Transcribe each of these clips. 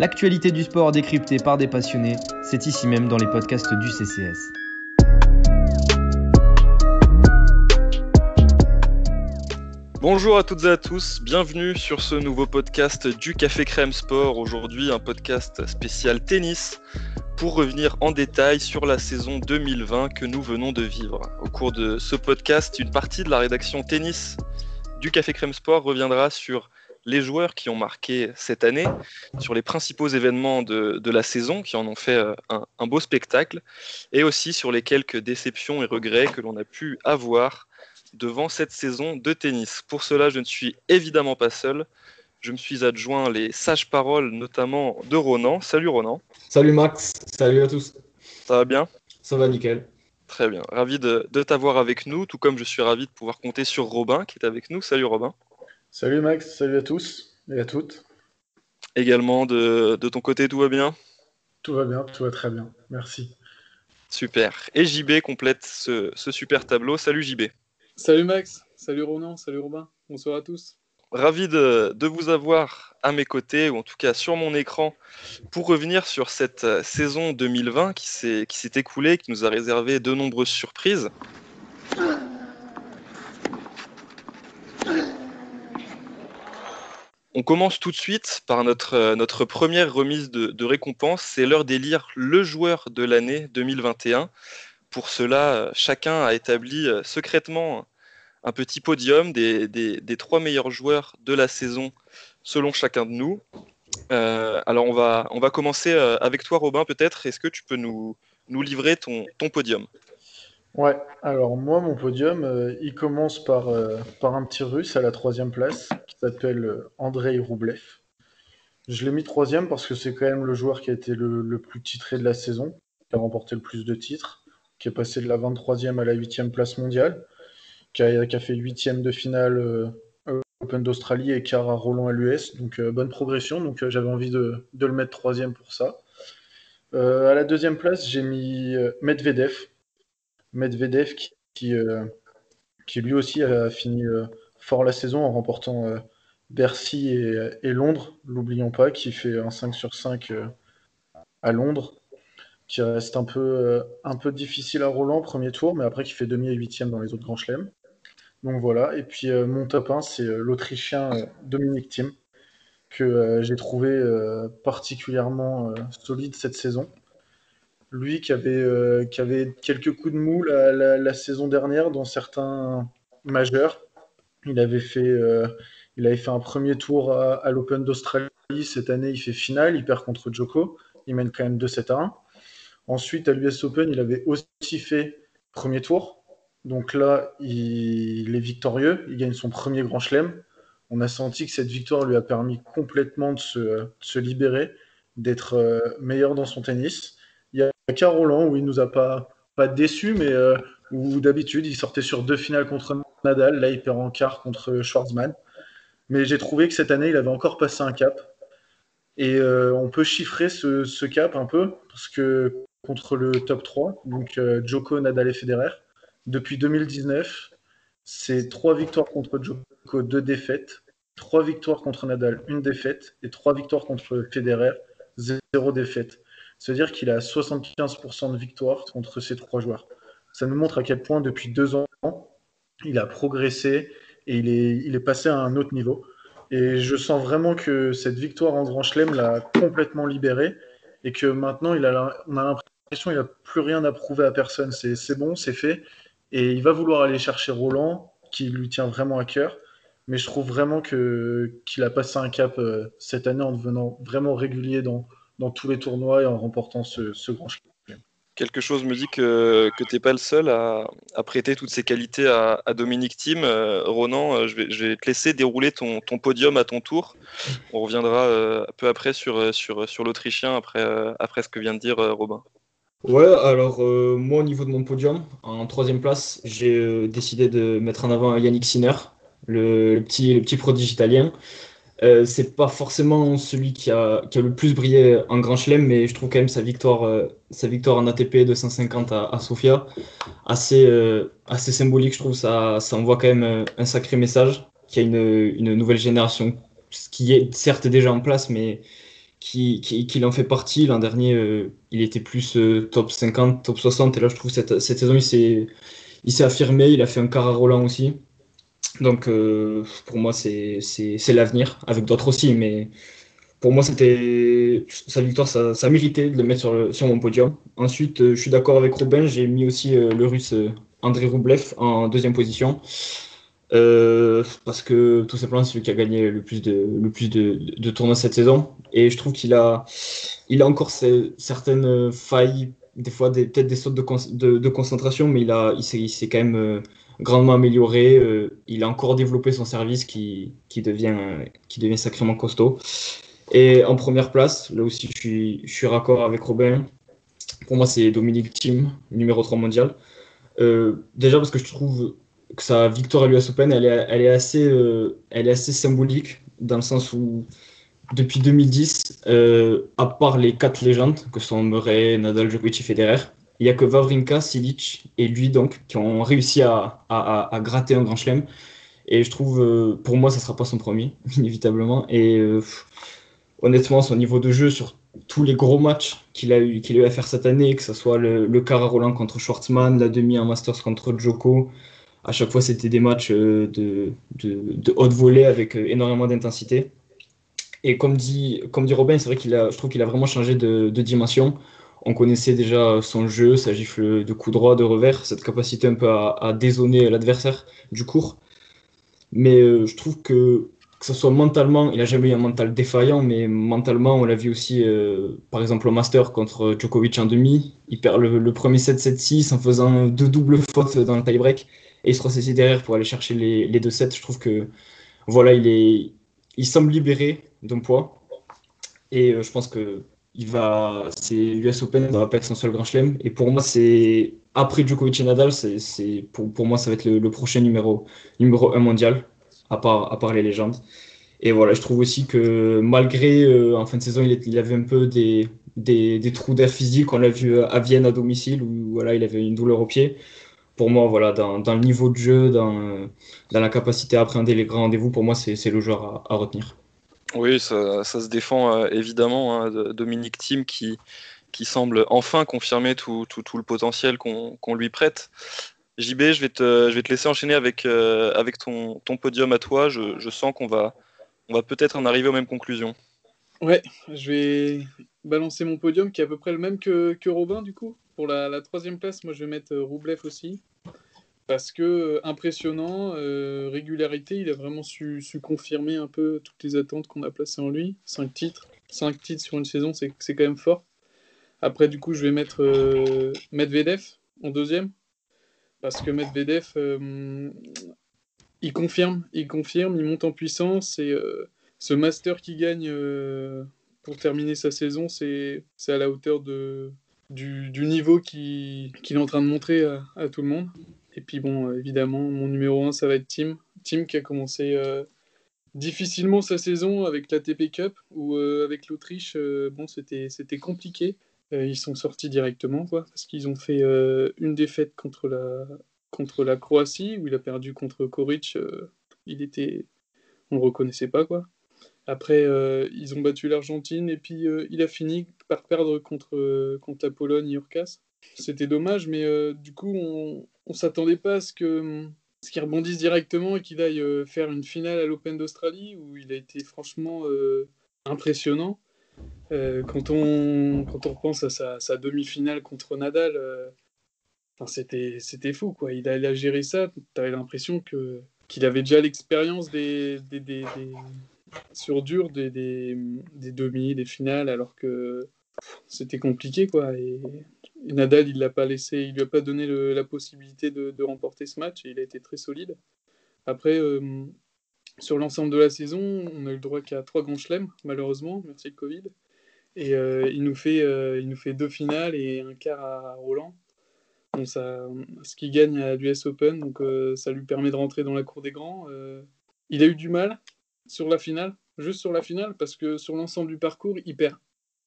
L'actualité du sport décryptée par des passionnés, c'est ici même dans les podcasts du CCS. Bonjour à toutes et à tous, bienvenue sur ce nouveau podcast du Café Crème Sport. Aujourd'hui, un podcast spécial tennis pour revenir en détail sur la saison 2020 que nous venons de vivre. Au cours de ce podcast, une partie de la rédaction tennis du Café Crème Sport reviendra sur les joueurs qui ont marqué cette année, sur les principaux événements de, la saison qui en ont fait euh, un, un, beau spectacle, et aussi sur les quelques déceptions et regrets que l'on a pu avoir devant cette saison de tennis. Pour cela, je ne suis évidemment pas seul. Je me suis adjoint les sages paroles, notamment de Ronan. Salut Ronan. Salut Max, salut à tous. Ça va bien? Ça va nickel. Très bien, ravi de, t'avoir avec nous, tout comme je suis ravi de pouvoir compter sur Robin qui est avec nous. Salut Robin. Salut Max, salut à tous et à toutes. Également de, ton côté, tout va bien? Tout va bien, tout va très bien, merci. Super. Et JB complète ce, ce super tableau. Salut JB. Salut Max, salut Ronan, salut Robin, bonsoir à tous. Ravi de, vous avoir à mes côtés, ou en tout cas sur mon écran, pour revenir sur cette euh, saison 2020 qui s'est écoulée, qui nous a réservé de nombreuses surprises. On commence tout de suite par notre, euh, première remise de, récompense. C'est l'heure d'élire le joueur de l'année 2021. Pour cela, euh, chacun a établi secrètement un petit podium des, trois meilleurs joueurs de la saison selon chacun de nous. Euh, alors on va, on va commencer euh, avec toi Robin peut-être. Est-ce que tu peux nous, livrer ton podium? Ouais, alors moi mon podium, euh, il commence par, par un petit russe à la troisième place qui s'appelle Andrei Roublev. Je l'ai mis troisième parce que c'est quand même le joueur qui a été le, plus titré de la saison, qui a remporté le plus de titres, qui est passé de la 23e à la 8e place mondiale qui a, fait huitième de finale euh, Open d'Australie et quart à Roland à l'US. Donc euh, bonne progression. Donc euh, j'avais envie de, le mettre troisième pour ça. à la deuxième place, j'ai mis Medvedev. Medvedev qui, qui, lui aussi a fini fort la saison en remportant Bercy et, Londres, l'oublions pas, qui fait un 5 sur 5 à Londres qui reste un peu, un peu difficile à Roland premier tour, mais après qui fait demi et huitième dans les autres grands chelems. Donc voilà, et puis euh, mon top 1, c'est euh, l'Autrichien euh, Dominique Thiem, que j'ai trouvé particulièrement solide cette saison. Lui qui avait, qui avait quelques coups de mou la, saison dernière dans certains majeurs. Il avait fait, il avait fait un premier tour à, l'Open d'Australie. Cette année, il fait finale, il perd contre Joko. Il mène quand même 2-7 à 1. Ensuite, à l'US Open, il avait aussi fait premier tour. Donc là, il, est victorieux, il gagne son premier grand chelem. On a senti que cette victoire lui a permis complètement de se, libérer, d'être euh, meilleur dans son tennis. Qu'à Roland où il nous a pas, pas déçu, mais euh, où d'habitude il sortait sur deux finales contre Nadal. Là, il perd en quart contre Schwarzman. Mais j'ai trouvé que cette année, il avait encore passé un cap. Et euh, on peut chiffrer ce, ce, cap un peu, parce que contre le top 3, donc Joko, Nadal et Federer, depuis 2019, c'est trois victoires contre Djoko, deux défaites, trois victoires contre Nadal, une défaite, et trois victoires contre Federer, zéro défaite. C'est-à-dire qu'il a 75% de victoires contre ces trois joueurs. Ça nous montre à quel point, depuis deux ans, il a progressé et il est, passé à un autre niveau. Et je sens vraiment que cette victoire en Grand Chelem l'a complètement libéré et que maintenant, on a l'impression qu'il n'a plus rien à prouver à personne. C'est bon, c'est fait. Et il va vouloir aller chercher Roland, qui lui tient vraiment à cœur. Mais je trouve vraiment qu'il a passé un cap euh, cette année en devenant vraiment régulier dans, dans tous les tournois et en remportant ce, ce grand championnat. Quelque chose me dit que, que tu n'es pas le seul à, à, prêter toutes ces qualités à, à Dominique Thiem. Euh, Ronan, euh, je vais, je vais, te laisser dérouler ton, ton, podium à ton tour. On reviendra un peu après sur, sur, sur l'Autrichien, après, après ce que vient de dire Robin. Ouais, alors euh, moi au niveau de mon podium, en troisième place, j'ai euh, décidé de mettre en avant Yannick Sinner, le, petit, le petit prodige italien. Euh, c'est pas forcément celui qui a, qui le plus brillé en Grand Chelem, mais je trouve quand même sa victoire, euh, sa victoire en ATP 250 à, à Sofia assez, assez symbolique. Je trouve ça, ça envoie quand même un sacré message qu'il y a une, nouvelle génération qui est certes déjà en place, mais qu'il en fait partie. L'an dernier, il était plus top 50, top 60. Et là, je trouve cette, cette saison, il s'est affirmé. Il a fait un quart à Roland aussi. Donc, pour moi, c'est l'avenir, avec d'autres aussi. Mais pour moi, sa victoire, ça, méritait de le mettre sur, mon podium. Ensuite, euh, je suis d'accord avec Robin, j'ai mis aussi euh, le russe euh, André Roublev en deuxième position. parce que tout simplement, c'est celui qui a gagné le plus de, le plus de, tournois cette saison. Et je trouve qu'il a, il a encore certaines failles, des fois peut-être des sautes de, de, concentration, mais il, il s'est quand même grandement amélioré. il a encore développé son service qui, qui, devient, qui devient sacrément costaud. Et en première place, là aussi je suis, je suis raccord avec Robin. Pour moi, c'est Dominique Thiem, numéro 3 mondial. Euh, déjà parce que je trouve que sa victoire à l'US Open, elle est, elle, est assez, euh, elle est assez symbolique, dans le sens où depuis 2010, euh, à part les quatre légendes, que sont Murray, Nadal, Djokovic et Federer, il n'y a que Wawrinka, Silic et lui donc qui ont réussi à, à, à gratter un grand chelem. Et je trouve, pour moi, ça ne sera pas son premier, inévitablement. Et honnêtement, son niveau de jeu sur tous les gros matchs qu'il a, eu, a eu à faire cette année, que ce soit le, le à Roland contre Schwartzmann, la demi en Masters contre Joko, à chaque fois c'était des matchs euh, de, de, haute volée avec euh, énormément d'intensité. Et comme dit, comme dit Robin, c'est vrai qu'il a, je trouve qu'il a vraiment changé de, de, dimension. On connaissait déjà son jeu, sa gifle de coup droit, de revers, cette capacité un peu à, à l'adversaire du court. Mais euh, je trouve que que ce soit mentalement, il n'a jamais eu un mental défaillant, mais mentalement, on l'a vu aussi, euh, par exemple, au Master contre Djokovic en demi. Il perd le, premier 7-7-6 en faisant deux doubles fautes dans le tie-break et il se ressaisit derrière pour aller chercher les, les, deux sets. Je trouve que voilà, il, est, il semble libéré d'un poids et euh, je pense que il va, c'est l'US Open ne va pas être son seul grand chelem. Et pour moi, c'est après Djokovic et Nadal, c'est, pour, pour moi, ça va être le, prochain numéro, numéro 1 mondial à part, à part les légendes. Et voilà, je trouve aussi que malgré euh, en fin de saison, il, avait un peu des, des, trous d'air physique. On l'a vu à Vienne à domicile où voilà, il avait une douleur au pied. Pour moi, voilà, dans, le niveau de jeu, dans, dans, la capacité à appréhender les grands rendez-vous, pour moi, c'est le joueur à, retenir. Oui, ça, se défend euh, évidemment. Hein, Dominique Thiem qui, qui semble enfin confirmer tout, tout, tout le potentiel qu'on qu lui prête. JB, je vais te, je vais te laisser enchaîner avec, euh, avec ton, ton, podium à toi. Je, je sens qu'on va, on va peut-être en arriver aux mêmes conclusions. Ouais, je vais balancer mon podium qui est à peu près le même que, que Robin du coup. Pour la, la, troisième place, moi je vais mettre euh, Roublev aussi. Parce que euh, impressionnant, euh, régularité, il a vraiment su, confirmer un peu toutes les attentes qu'on a placées en lui. Cinq titres, cinq titres sur une saison, c'est quand même fort. Après, du coup, je vais mettre euh, Medvedev en deuxième parce que Medvedev, euh, il confirme, il confirme, il monte en puissance et ce master qui gagne pour terminer sa saison, c'est à la hauteur du, niveau qu'il est en train de montrer à, tout le monde. Et puis bon, évidemment, mon numéro 1, ça va être Tim. Tim qui a commencé euh, difficilement sa saison avec la TP Cup, ou euh, avec l'Autriche, bon, c'était compliqué. Euh, ils sont sortis directement, quoi, parce qu'ils ont fait euh, une défaite contre la, contre la Croatie, où il a perdu contre Koric. Euh, il était. On le reconnaissait pas, quoi. Après, ils ont battu l'Argentine, et puis il a fini par perdre contre, contre la Pologne, Urkas. C'était dommage, mais du coup, on, on s'attendait pas à ce que ce qu'il rebondisse directement et qu'il aille faire une finale à l'Open d'Australie où il a été franchement euh, impressionnant. Euh, quand, on, quand repense à sa, demi-finale contre Nadal, euh, c'était, fou. Quoi. Il, a, il a géré ça, tu l'impression que, qu'il avait déjà l'expérience des, des, sur dur des, des, des demi, des finales, alors que c'était compliqué. Quoi. Nadal, il l'a pas laissé, il lui a pas donné la possibilité de, remporter ce match et il a été très solide. Après, euh, sur l'ensemble de la saison, on a eu le droit qu'à trois grands chelems, malheureusement, merci le Covid. Et euh, il, nous fait, euh, il nous fait deux finales et un quart à Roland. Ce qui gagne à l'US Open, donc ça lui permet de rentrer dans la cour des grands. Il a eu du mal sur la finale, juste sur la finale, parce que sur l'ensemble du parcours, il perd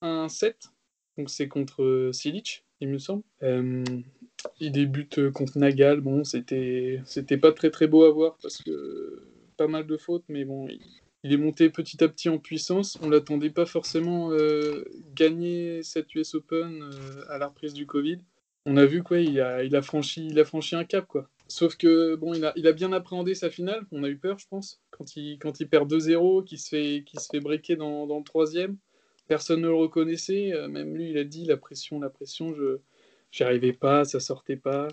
un 7, donc c'est contre Silic, il me semble. Euh, il débute contre Nagal, bon, c'était pas très très beau à voir parce que pas mal de fautes, mais bon, il, est monté petit à petit en puissance. On l'attendait pas forcément euh, gagner cette US Open euh, à la reprise du Covid. On a vu quoi, il a, franchi, il a franchi un cap quoi. Sauf que bon, il a, il a bien appréhendé sa finale. On a eu peur, je pense, quand il, quand il perd 2-0, qu'il se fait, qu'il se fait breaker dans, le troisième. Personne ne le reconnaissait. Euh, même lui, il a dit la pression, la pression. Je, j'y arrivais pas, ça sortait pas.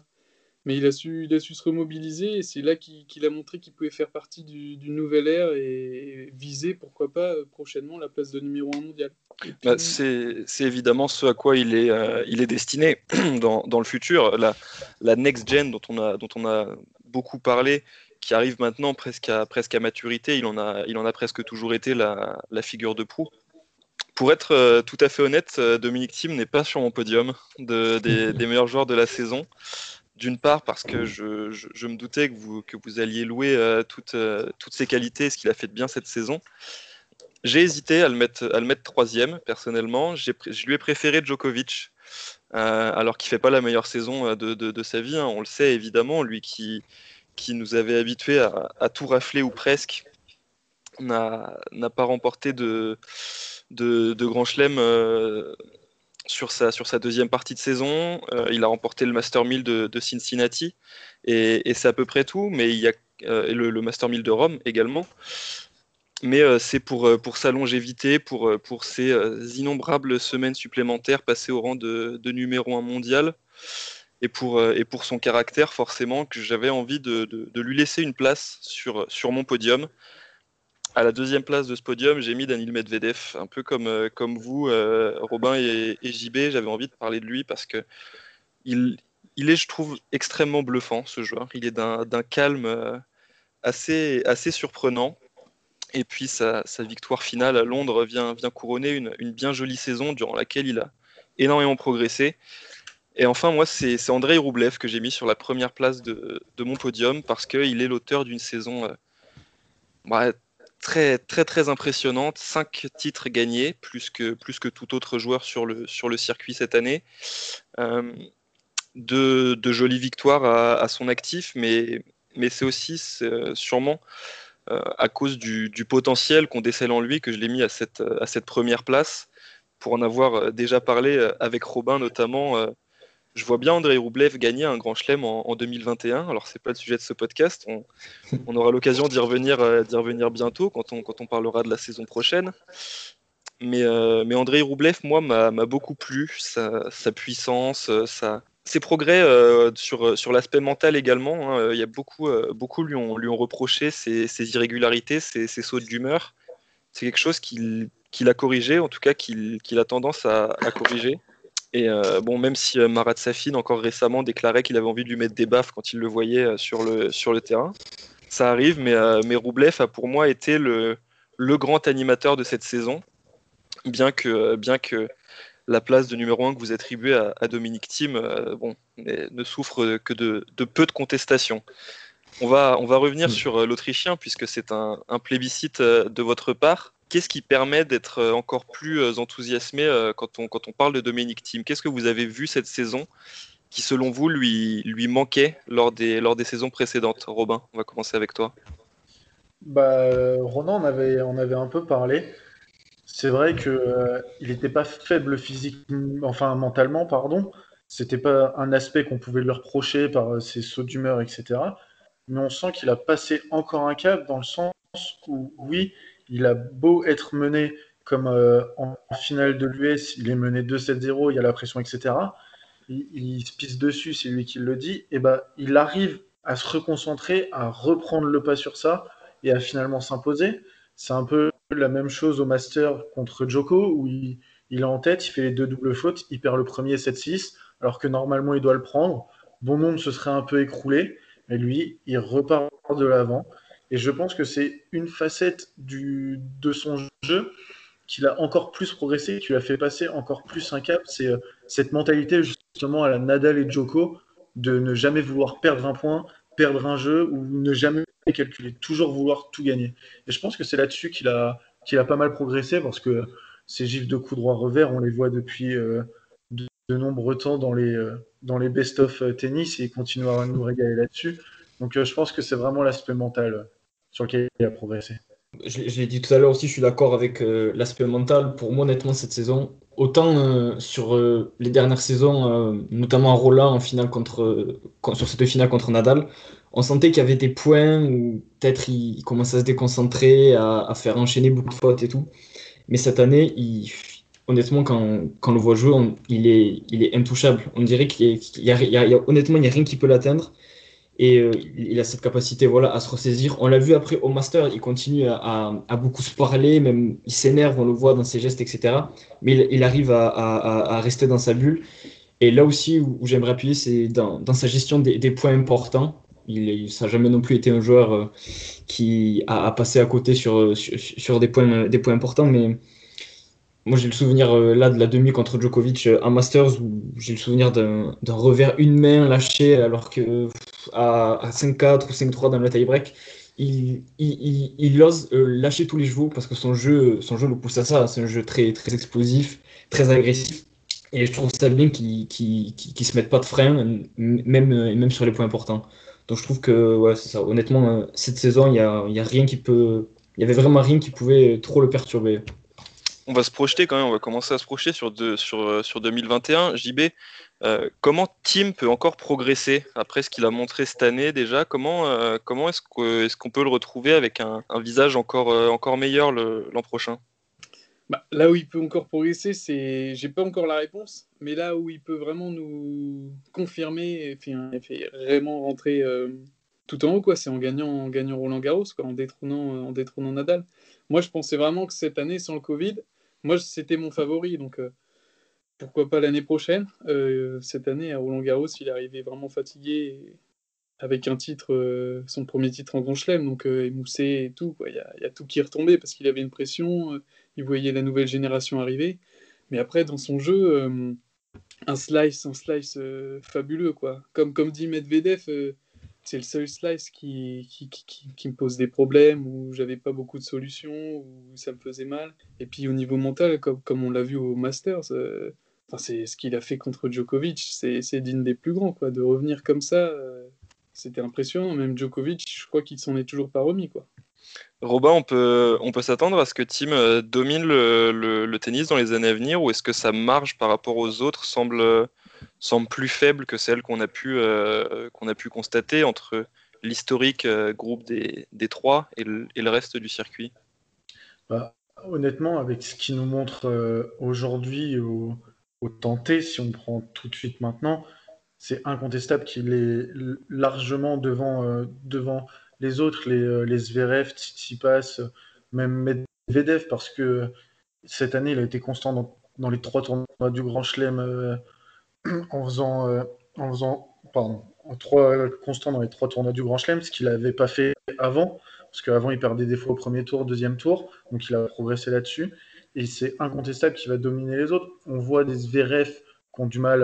Mais il a su, il a su se remobiliser et c'est là qu'il a montré qu'il pouvait faire partie du, du nouvel ère et, viser, pourquoi pas, prochainement la place de numéro 1 mondial. Bah, c'est évidemment ce à quoi il est, euh, il est destiné dans, dans, le futur. La, la next-gen dont, on a, dont on a beaucoup parlé, qui arrive maintenant presque à, presque à maturité, il en, a, il en a presque toujours été la figure de proue. Pour être euh, tout à fait honnête, euh, Dominique Thiem n'est pas sur mon podium de, des, des, meilleurs joueurs de la saison. D'une part parce que je, je, je, me doutais que vous, que vous alliez louer euh, toutes, euh, toutes ses qualités, ce qu'il a fait de bien cette saison. J'ai hésité à le mettre, à le mettre troisième, personnellement. Je lui ai préféré Djokovic, euh, alors qu'il ne fait pas la meilleure saison de, de, de sa vie. Hein. On le sait évidemment, lui qui, qui nous avait habitués à, à tout rafler ou presque, n'a pas remporté de, de, grand chelem euh, sur sa, deuxième partie de saison. Euh, il a remporté le Master 1000 de, Cincinnati et, c'est à peu près tout. Mais il y a euh, le, Master 1000 de Rome également. Mais c'est pour, sa longévité, pour, ses innombrables semaines supplémentaires passées au rang de, numéro 1 mondial et pour, son caractère, forcément, que j'avais envie de, lui laisser une place sur mon podium. À la deuxième place de ce podium, j'ai mis Daniil Medvedev, un peu comme, euh, comme vous, euh, Robin et, JB. J'avais envie de parler de lui parce que il, il est, je trouve, extrêmement bluffant, ce joueur. Il est d'un calme euh, assez, assez surprenant. Et puis sa, sa, victoire finale à Londres vient, vient couronner une, une, bien jolie saison durant laquelle il a énormément progressé. Et enfin, moi, c'est Andrei Roublev que j'ai mis sur la première place de, de mon podium parce qu'il est l'auteur d'une saison bah, très très très impressionnante, cinq titres gagnés, plus que, plus que tout autre joueur sur le, sur le circuit cette année. Euh, de, jolies victoires à, son actif, mais, mais c'est aussi sûrement euh, à cause du, potentiel qu'on décèle en lui que je l'ai mis à cette, à cette première place. Pour en avoir déjà parlé avec Robin notamment, euh, je vois bien André Roublev gagner un grand chelem en, en 2021. Alors, c'est pas le sujet de ce podcast. On, aura l'occasion d'y revenir, euh, revenir bientôt quand on, quand on parlera de la saison prochaine. Mais, euh, André Roublev, moi, m'a beaucoup plu. Sa, sa puissance, euh, ses progrès sur, sur l'aspect mental également. Hein. Il y a beaucoup, beaucoup lui, ont, lui ont reproché ses, irrégularités, ses, ses sauts d'humeur. C'est quelque chose qu'il qu a corrigé, en tout cas qu'il qu a tendance à corriger. Et euh, bon, même si euh, Marat Safin, encore récemment, déclarait qu'il avait envie de lui mettre des baffes quand il le voyait euh, sur le, sur le terrain, ça arrive, mais, mais Roublev a pour moi été le, le grand animateur de cette saison, bien que, bien que la place de numéro 1 que vous attribuez à, à Dominique Thiem euh, bon, ne souffre que de, de, peu de contestation. On va, on va revenir mmh. sur l'Autrichien, puisque c'est un, un plébiscite de votre part qu'est-ce qui permet d'être euh, encore plus euh, enthousiasmé euh, quand on, quand on parle de Dominique Thiem? Qu'est-ce que vous avez vu cette saison qui, selon vous, lui, lui manquait lors des, lors des saisons précédentes? Robin, on va commencer avec toi. Bah, Ronan, on avait, on avait un peu parlé. C'est vrai qu'il euh, n'était pas faible physiquement, enfin mentalement, pardon. C'était pas un aspect qu'on pouvait lui reprocher par ses sauts d'humeur, etc. Mais on sent qu'il a passé encore un cap dans le sens où, oui, il a beau être mené comme euh, en, finale de l'US, il est mené 2-7-0, il y a la pression, etc. Il, se pisse dessus, c'est lui qui le dit. Et ben, il arrive à se reconcentrer, à reprendre le pas sur ça et à finalement s'imposer. C'est un peu la même chose au Master contre Joko où il, il, est en tête, il fait les deux doubles fautes, il perd le premier 7-6 alors que normalement il doit le prendre. Bon monde se serait un peu écroulé, mais lui, il repart de l'avant. Et je pense que c'est une facette de son jeu qu'il a encore plus progressé, qui lui a fait passer encore plus un cap. C'est euh, cette mentalité justement à la Nadal et Djoko de ne jamais vouloir perdre un point, perdre un jeu ou ne jamais calculer, toujours vouloir tout gagner. Et je pense que c'est là-dessus qu'il a, pas mal progressé parce que ces gifs de coups droit revers, on les voit depuis euh, de, nombreux temps dans les, euh, les best-of tennis et il continuera à nous régaler là-dessus. Donc je pense que c'est vraiment l'aspect mental sur lequel il a progressé. je, l'ai dit tout à l'heure aussi, je suis d'accord avec euh, l'aspect mental. Pour moi, honnêtement, cette saison, autant euh, sur euh, les dernières saisons, notamment à Roland en finale contre, sur cette finale contre Nadal, on sentait qu'il y avait des points où peut-être il, commençait à se déconcentrer, à, faire enchaîner beaucoup de fautes et tout. Mais cette année, honnêtement, quand, quand on le voit jouer, il, est, il est intouchable. On dirait qu'il y, a, honnêtement, il n'y a rien qui peut l'atteindre. Et euh, il a cette capacité voilà, à se ressaisir. On l'a vu après au Master, il continue à, beaucoup se parler, même il s'énerve, on le voit dans ses gestes, etc. Mais il, arrive à, rester dans sa bulle. Et là aussi, où, j'aimerais appuyer, c'est dans, sa gestion des, points importants. Il n'a jamais non plus été un joueur euh, qui a, passé à côté sur, des, points, importants, mais moi, j'ai le souvenir euh, là de la demi contre Djokovic à Masters où j'ai le souvenir d'un revers une main lâché alors que à, 5-4 ou 5-3 dans le tie-break, il, il, il, ose euh, lâcher tous les chevaux parce que son jeu, son jeu le pousse à ça. C'est un jeu très, très explosif, très agressif. Et je trouve ça bien qu'il ne se mette pas de frein, même, même sur les points importants. Donc je trouve que ouais, c'est ça. Honnêtement, cette saison, il n'y a, y a rien qui peut. Il y avait vraiment rien qui pouvait trop le perturber on va se projeter quand même, on va commencer à se projeter sur, sur, euh, sur 2021. JB, euh, comment Tim peut encore progresser après ce qu'il a montré cette année déjà? Comment, euh, comment est-ce qu'on peut le retrouver avec un, visage encore, encore meilleur l'an prochain? Bah, Là où il peut encore progresser, c'est. J'ai pas encore la réponse, mais là où il peut vraiment nous confirmer et, vraiment rentrer tout en haut, quoi, c'est en gagnant, en gagnant Roland Garros, en, détrônant, en détrônant Nadal. Moi, je pensais vraiment que cette année, sans le Covid, moi, c'était mon favori, donc euh, pourquoi pas l'année prochaine. Euh, cette année, à Roland Garros, il est arrivé vraiment fatigué avec un titre, euh, son premier titre en Grand Chelem, donc émoussé et tout. Il y, a tout qui est retombé parce qu'il avait une pression, il voyait la nouvelle génération arriver. Mais après, dans son jeu, un slice, un slice fabuleux, quoi. Comme, dit Medvedev, c'est le seul slice qui, me pose des problèmes, où j'avais pas beaucoup de solutions, où ça me faisait mal. Et puis au niveau mental, comme, comme on l'a vu au Masters, euh, c'est ce qu'il a fait contre Djokovic, c'est digne des plus grands, quoi. De revenir comme ça, euh, c'était impressionnant. Même Djokovic, je crois qu'il s'en est toujours pas remis, quoi. Robin, on peut, on peut s'attendre à ce que Tim euh, domine le, le, tennis dans les années à venir, ou est-ce que sa marge par rapport aux autres semble semble plus faible que celle qu'on a, pu, euh, qu'on a pu constater entre l'historique euh, groupe des, des trois et le, et le, reste du circuit? Bah, Honnêtement, avec ce qu'il nous montre euh, aujourd'hui au, au si on prend tout de suite maintenant, c'est incontestable qu'il est largement devant, devant les autres, les, les Zverev, Tsitsipas, même Medvedev, parce que cette année, il a été constant dans, dans les trois tournois du Grand Chelem en faisant, euh, en faisant pardon, en trois constants dans les trois tournois du Grand Chelem, ce qu'il n'avait pas fait avant, parce qu'avant il perdait des fois au premier tour, deuxième tour, donc il a progressé là-dessus. Et c'est incontestable qu'il va dominer les autres. On voit des Zverev qui ont du mal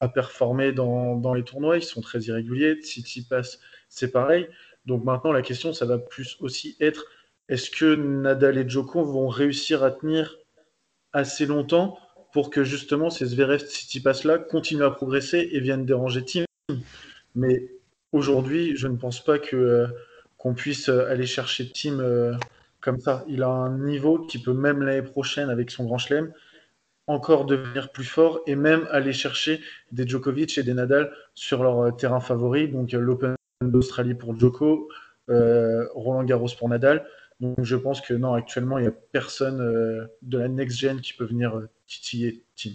à, performer dans, dans, les tournois, ils sont très irréguliers. passe, c'est pareil. Donc maintenant, la question, ça va plus aussi être est-ce que Nadal et Djoko vont réussir à tenir assez longtemps pour que justement ces Zverev Tsitsipas là continuent à progresser et viennent déranger Team? Mais aujourd'hui, je ne pense pas que euh, qu'on puisse euh, aller chercher Team euh, comme ça. Il a un niveau qui peut même l'année prochaine avec son Grand Chelem encore devenir plus fort et même aller chercher des Djokovic et des Nadal sur leur terrain favori, donc l'Open d'Australie pour Djoko, Roland Garros pour Nadal. Donc je pense que non, actuellement, il n'y a personne euh, de la next-gen qui peut venir euh, titiller Tim.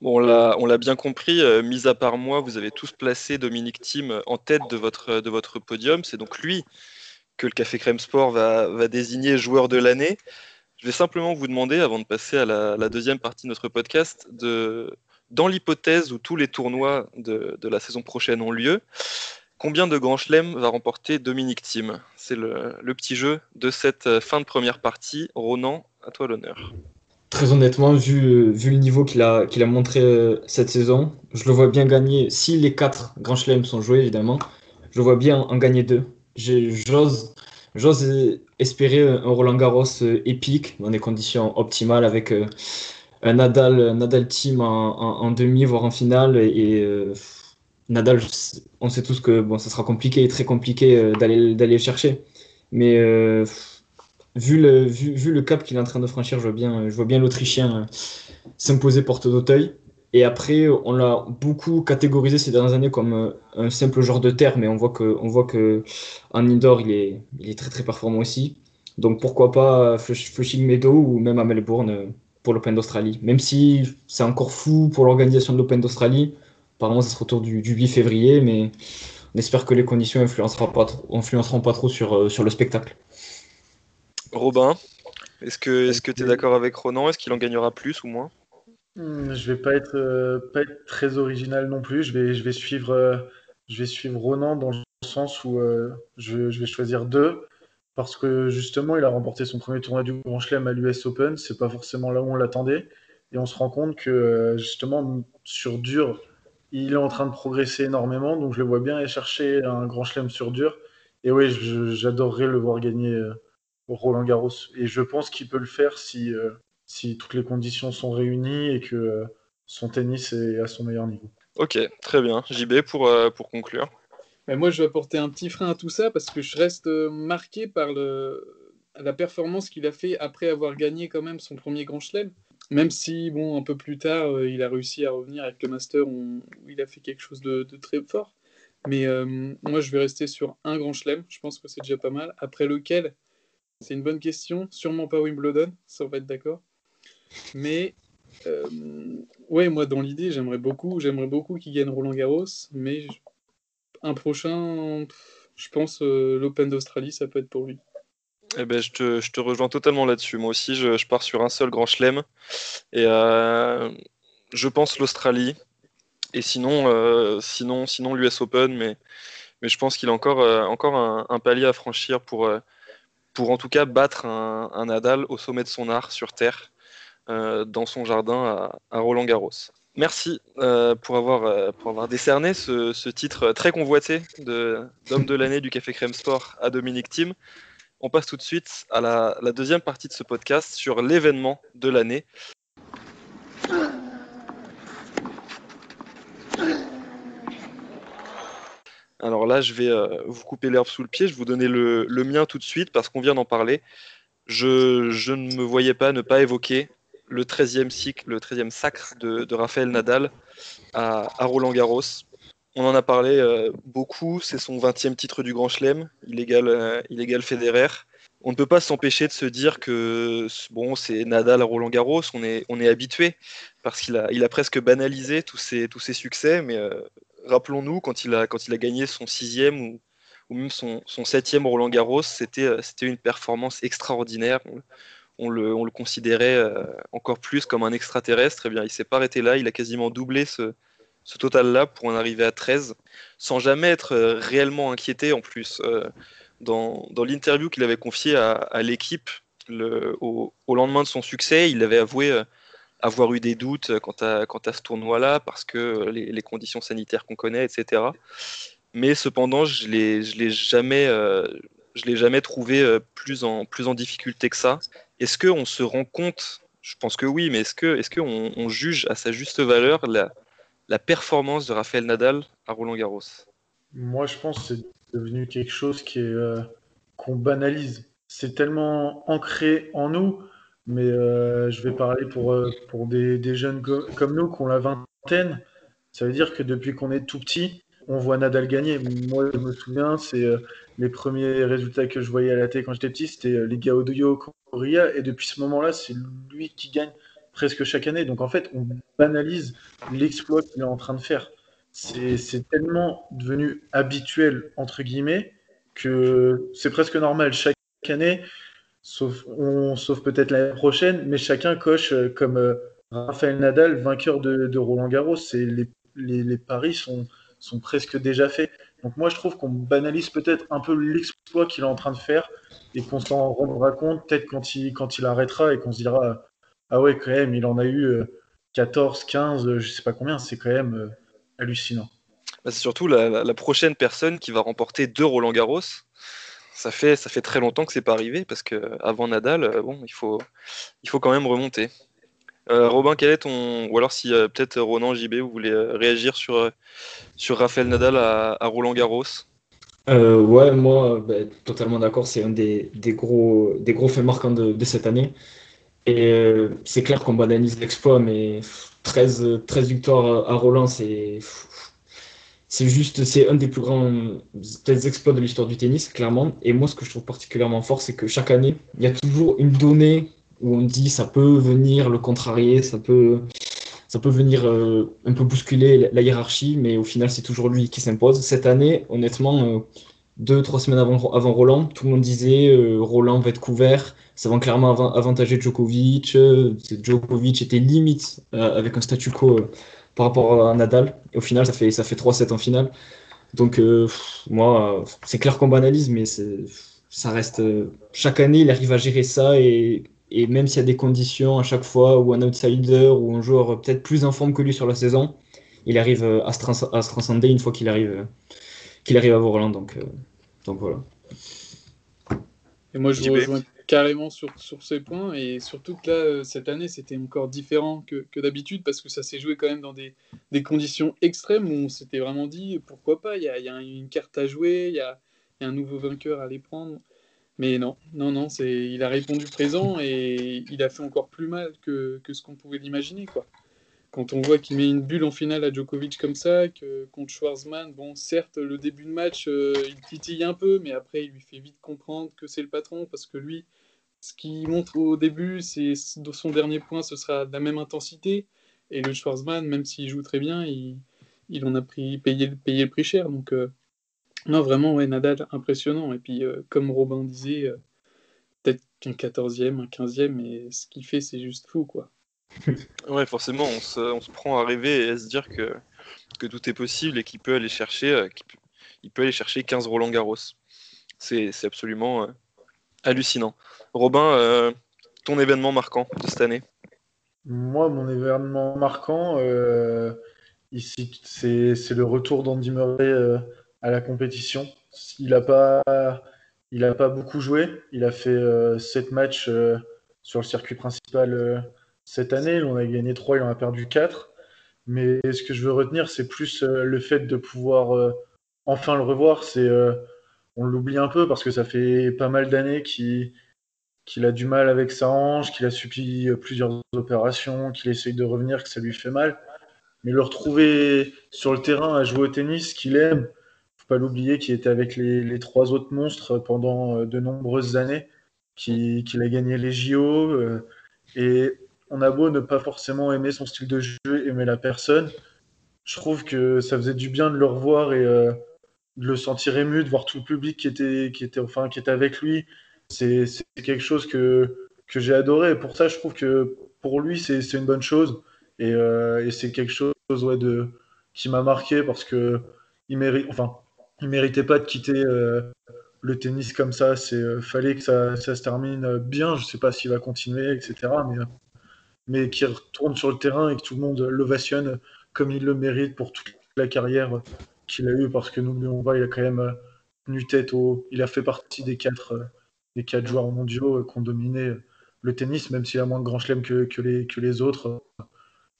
Bon, on l'a bien compris, euh, mis à part moi, vous avez tous placé Dominique Tim en tête de votre, de votre podium. C'est donc lui que le Café Crème Sport va, désigner joueur de l'année. Je vais simplement vous demander, avant de passer à la, deuxième partie de notre podcast, dans l'hypothèse où tous les tournois de, la saison prochaine ont lieu, Combien de grands chelems va remporter Dominique Thiem? C'est le, petit jeu de cette euh, fin de première partie. Ronan, à toi l'honneur. Très honnêtement, vu, le niveau qu'il a, a montré euh, cette saison, je le vois bien gagner. Si les quatre grands chelems sont joués, évidemment, je le vois bien en gagner deux. J'ose, espérer un Roland Garros euh, épique dans des conditions optimales avec un Nadal, Nadal Team en, demi, voire en finale. Et, Nadal, on sait tous que bon, ça sera compliqué, très compliqué euh, d'aller le chercher. Mais euh, vu le, vu, vu le cap qu'il est en train de franchir, je vois bien, je vois bien l'Autrichien euh, s'imposer porte d'Auteuil. Et après, on l'a beaucoup catégorisé ces dernières années comme euh, un simple genre de terre, mais on voit que, on voit que en indoor, il est, il est très très performant aussi. Donc pourquoi pas Flushing Meadow ou même à Melbourne euh, pour l'Open d'Australie. Même si c'est encore fou pour l'organisation de l'Open d'Australie, apparemment ça sera autour du, du 8 février, mais on espère que les conditions influenceront pas, influenceront pas trop sur, euh, sur le spectacle. Robin, est-ce que est-ce que tu es d'accord avec Ronan? Est-ce qu'il en gagnera plus ou moins? Hmm, Je vais pas être, euh, pas être très original non plus. Je vais, je vais, suivre, euh, je vais suivre Ronan dans le sens où je, je, vais choisir deux. Parce que justement, il a remporté son premier tournoi du Grand Chelem à l'US Open. C'est pas forcément là où on l'attendait. Et on se rend compte que justement, sur dur, il est en train de progresser énormément, donc je le vois bien aller chercher un grand chelem sur dur. Et oui, j'adorerais le voir gagner euh, Roland Garros. Et je pense qu'il peut le faire si, euh, si toutes les conditions sont réunies et que euh, son tennis est à son meilleur niveau. Ok, très bien. JB pour, pour conclure. Mais moi, je vais apporter un petit frein à tout ça parce que je reste marqué par le, la performance qu'il a fait après avoir gagné quand même son premier grand chelem. Même si, bon, un peu plus tard, euh, il a réussi à revenir avec le Master où, il a fait quelque chose de, très fort. Mais euh, moi, je vais rester sur un grand chelem. Je pense que c'est déjà pas mal. Après lequel, c'est une bonne question. Sûrement pas Wimbledon, ça on va être d'accord. Mais euh, ouais, moi, dans l'idée, j'aimerais beaucoup, j'aimerais beaucoup qu'il gagne Roland Garros. Mais un prochain, je pense l'Open d'Australie, ça peut être pour lui. Eh ben, je, te, je te rejoins totalement là-dessus. Moi aussi, je, je, pars sur un seul grand chelem. Et euh, je pense l'Australie. Et sinon, euh, sinon, sinon l'US Open. Mais, mais je pense qu'il a encore, euh, encore un, un, palier à franchir pour, pour en tout cas battre un, un, Nadal au sommet de son art sur Terre, dans son jardin à, Roland Garros. Merci pour, avoir, pour avoir décerné ce, ce titre très convoité d'homme de l'année du Café Crème Sport à Dominique Thiem on passe tout de suite à la, deuxième partie de ce podcast sur l'événement de l'année. Alors là, je vais euh, vous couper l'herbe sous le pied, je vais vous donner le, mien tout de suite parce qu'on vient d'en parler. Je, ne me voyais pas ne pas évoquer le 13e cycle, le 13e sacre de, Raphaël Nadal à Roland Garros on en a parlé euh, beaucoup. C'est son 20e titre du Grand Chelem. Il égale, euh, il égale Federer. On ne peut pas s'empêcher de se dire que bon, c'est Nadal à Roland Garros. On est, on est habitué parce qu'il a, il a presque banalisé tous ses, tous succès. Mais euh, rappelons-nous quand il a, quand il a gagné son sixième ou, ou même son, son septième Roland Garros, c'était, c'était une performance extraordinaire. On le, considérait encore plus comme un extraterrestre. Et eh bien, il s'est pas arrêté là. Il a quasiment doublé ce, total-là pour en arriver à 13, sans jamais être euh, réellement inquiété en plus. Euh, dans, l'interview qu'il avait confiée à, l'équipe au, lendemain de son succès, il avait avoué euh, avoir eu des doutes quant à, quant à ce tournoi-là, parce que les, conditions sanitaires qu'on connaît, etc. Mais cependant, je ne l'ai jamais, je l'ai jamais trouvé plus en, plus en difficulté que ça. Est-ce qu'on se rend compte, je pense que oui, mais est-ce qu'on est qu'on on juge à sa juste valeur la, la performance de Raphaël Nadal à Roland Garros? Moi, je pense que c'est devenu quelque chose qui euh, qu'on banalise. C'est tellement ancré en nous, mais euh, je vais parler pour, euh, pour des, des jeunes comme nous qui ont la vingtaine. Ça veut dire que depuis qu'on est tout petit, on voit Nadal gagner. Moi, je me souviens, c'est les premiers résultats que je voyais à la télé quand j'étais petit, c'était les Gaodoyo Korea, et depuis ce moment-là, c'est lui qui gagne presque chaque année. Donc en fait, on banalise l'exploit qu'il est en train de faire. C'est tellement devenu habituel, entre guillemets, que c'est presque normal. Chaque année, sauf, sauf peut-être l'année prochaine, mais chacun coche euh, comme euh, Raphaël Nadal, vainqueur de, Roland Garros. Les, les, les, paris sont, sont presque déjà faits. Donc moi, je trouve qu'on banalise peut-être un peu l'exploit qu'il est en train de faire et qu'on s'en rendra compte peut-être quand il, quand il arrêtera et qu'on se dira ah ouais, quand même, il en a eu 14, euh, 15, euh, je sais pas combien, c'est quand même euh, hallucinant. Bah, c'est surtout la, prochaine personne qui va remporter deux Roland Garros. Ça fait, ça fait très longtemps que c'est pas arrivé parce que avant Nadal, bon, il faut, il faut quand même remonter. Robin, quel est ton. Ou alors, si peut-être Ronan, JB, vous voulez réagir sur, sur Raphaël Nadal à, Roland Garros? Euh, ouais, moi, ben, totalement d'accord. C'est un des, des gros, des gros faits marquants de, cette année. Et euh, c'est clair qu'on banalise l'exploit, mais 13, 13 victoires à Roland, c'est c'est juste, c'est un des plus grands exploits de l'histoire du tennis, clairement. Et moi, ce que je trouve particulièrement fort, c'est que chaque année, il y a toujours une donnée où on dit ça peut venir le contrarier, ça peut, ça peut venir euh, un peu bousculer la hiérarchie, mais au final, c'est toujours lui qui s'impose. Cette année, honnêtement, euh, deux, trois semaines avant, avant Roland, tout le monde disait euh, Roland va être couvert, ça va clairement av avantager Djokovic. Djokovic était limite avec un statu quo par rapport à Nadal. Et au final, ça fait, ça fait 3-7 en finale. Donc, moi, c'est clair qu'on banalise, mais ça reste. chaque année, il arrive à gérer ça et et même s'il y a des conditions à chaque fois où un outsider ou un joueur peut-être plus en forme que lui sur la saison, il arrive euh, à se, à se transcender une fois qu'il arrive, euh, qu'il arrive à Roland. Donc, euh, donc voilà. Et moi, je rejoins carrément sur, sur ces points. Et surtout que là, cette année, c'était encore différent que, que d'habitude parce que ça s'est joué quand même dans des, des, conditions extrêmes où on s'était vraiment dit pourquoi pas, il y a, y a, une carte à jouer, il y a, y a, un nouveau vainqueur à aller prendre. Mais non, non, non, c'est, il a répondu présent et il a fait encore plus mal que, que ce qu'on pouvait l'imaginer, quoi. Quand on voit qu'il met une bulle en finale à Djokovic comme ça, contre Schwarzman, bon, certes, le début de match, euh, il titille un peu, mais après, il lui fait vite comprendre que c'est le patron, parce que lui, ce qu'il montre au début, c'est son dernier point, ce sera de la même intensité. Et le Schwarzman, même s'il joue très bien, il, il en a pris, payé, payé le prix cher. Donc, euh, non, vraiment, ouais, Nadal, impressionnant. Et puis, euh, comme Robin disait, euh, peut-être qu'un 14e, un 15e, mais ce qu'il fait, c'est juste fou, quoi. ouais, forcément, on se, on se, prend à rêver et à se dire que, que tout est possible et qu'il peut aller chercher, euh, il peut aller chercher 15 Roland Garros. C'est absolument hallucinant. Robin, ton événement marquant de cette année? Moi, mon événement marquant, ici, c'est le retour d'Andy Murray à la compétition. Il n'a pas, pas beaucoup joué. Il a fait euh, 7 matchs euh, sur le circuit principal euh, cette année. En a gagné 3, il en a perdu 4. Mais ce que je veux retenir, c'est plus euh, le fait de pouvoir enfin le revoir. C'est, on l'oublie un peu parce que ça fait pas mal d'années qu'il qu'il a du mal avec sa hanche, qu'il a subi plusieurs opérations, qu'il essaye de revenir, que ça lui fait mal. Mais le retrouver sur le terrain à jouer au tennis, qu'il aime, pas l'oublier, qui était avec les, trois autres monstres pendant euh, de nombreuses années, qu'il qui a gagné les JO. Euh, et on a beau ne pas forcément aimer son style de jeu, aimer la personne, je trouve que ça faisait du bien de le revoir et euh, de le sentir ému, de voir tout le public qui était, qui était, enfin, qui était avec lui. C'est quelque chose que, que j'ai adoré. Et pour ça, je trouve que pour lui, c'est une bonne chose. Et, et c'est quelque chose ouais, de, qui m'a marqué parce que il mérite, enfin, il méritait pas de quitter euh, le tennis comme ça. C'est euh, fallait que ça, se termine bien. Je sais pas s'il va continuer, etc. Mais, mais qu'il retourne sur le terrain et que tout le monde l'ovationne comme il le mérite pour toute la carrière qu'il a eue. Parce que n'oublions pas, il a quand même tenu tête au. Il a fait partie des quatre, des quatre joueurs mondiaux qui ont dominé le tennis, même s'il a moins de grands chelems que, que, les, que les autres.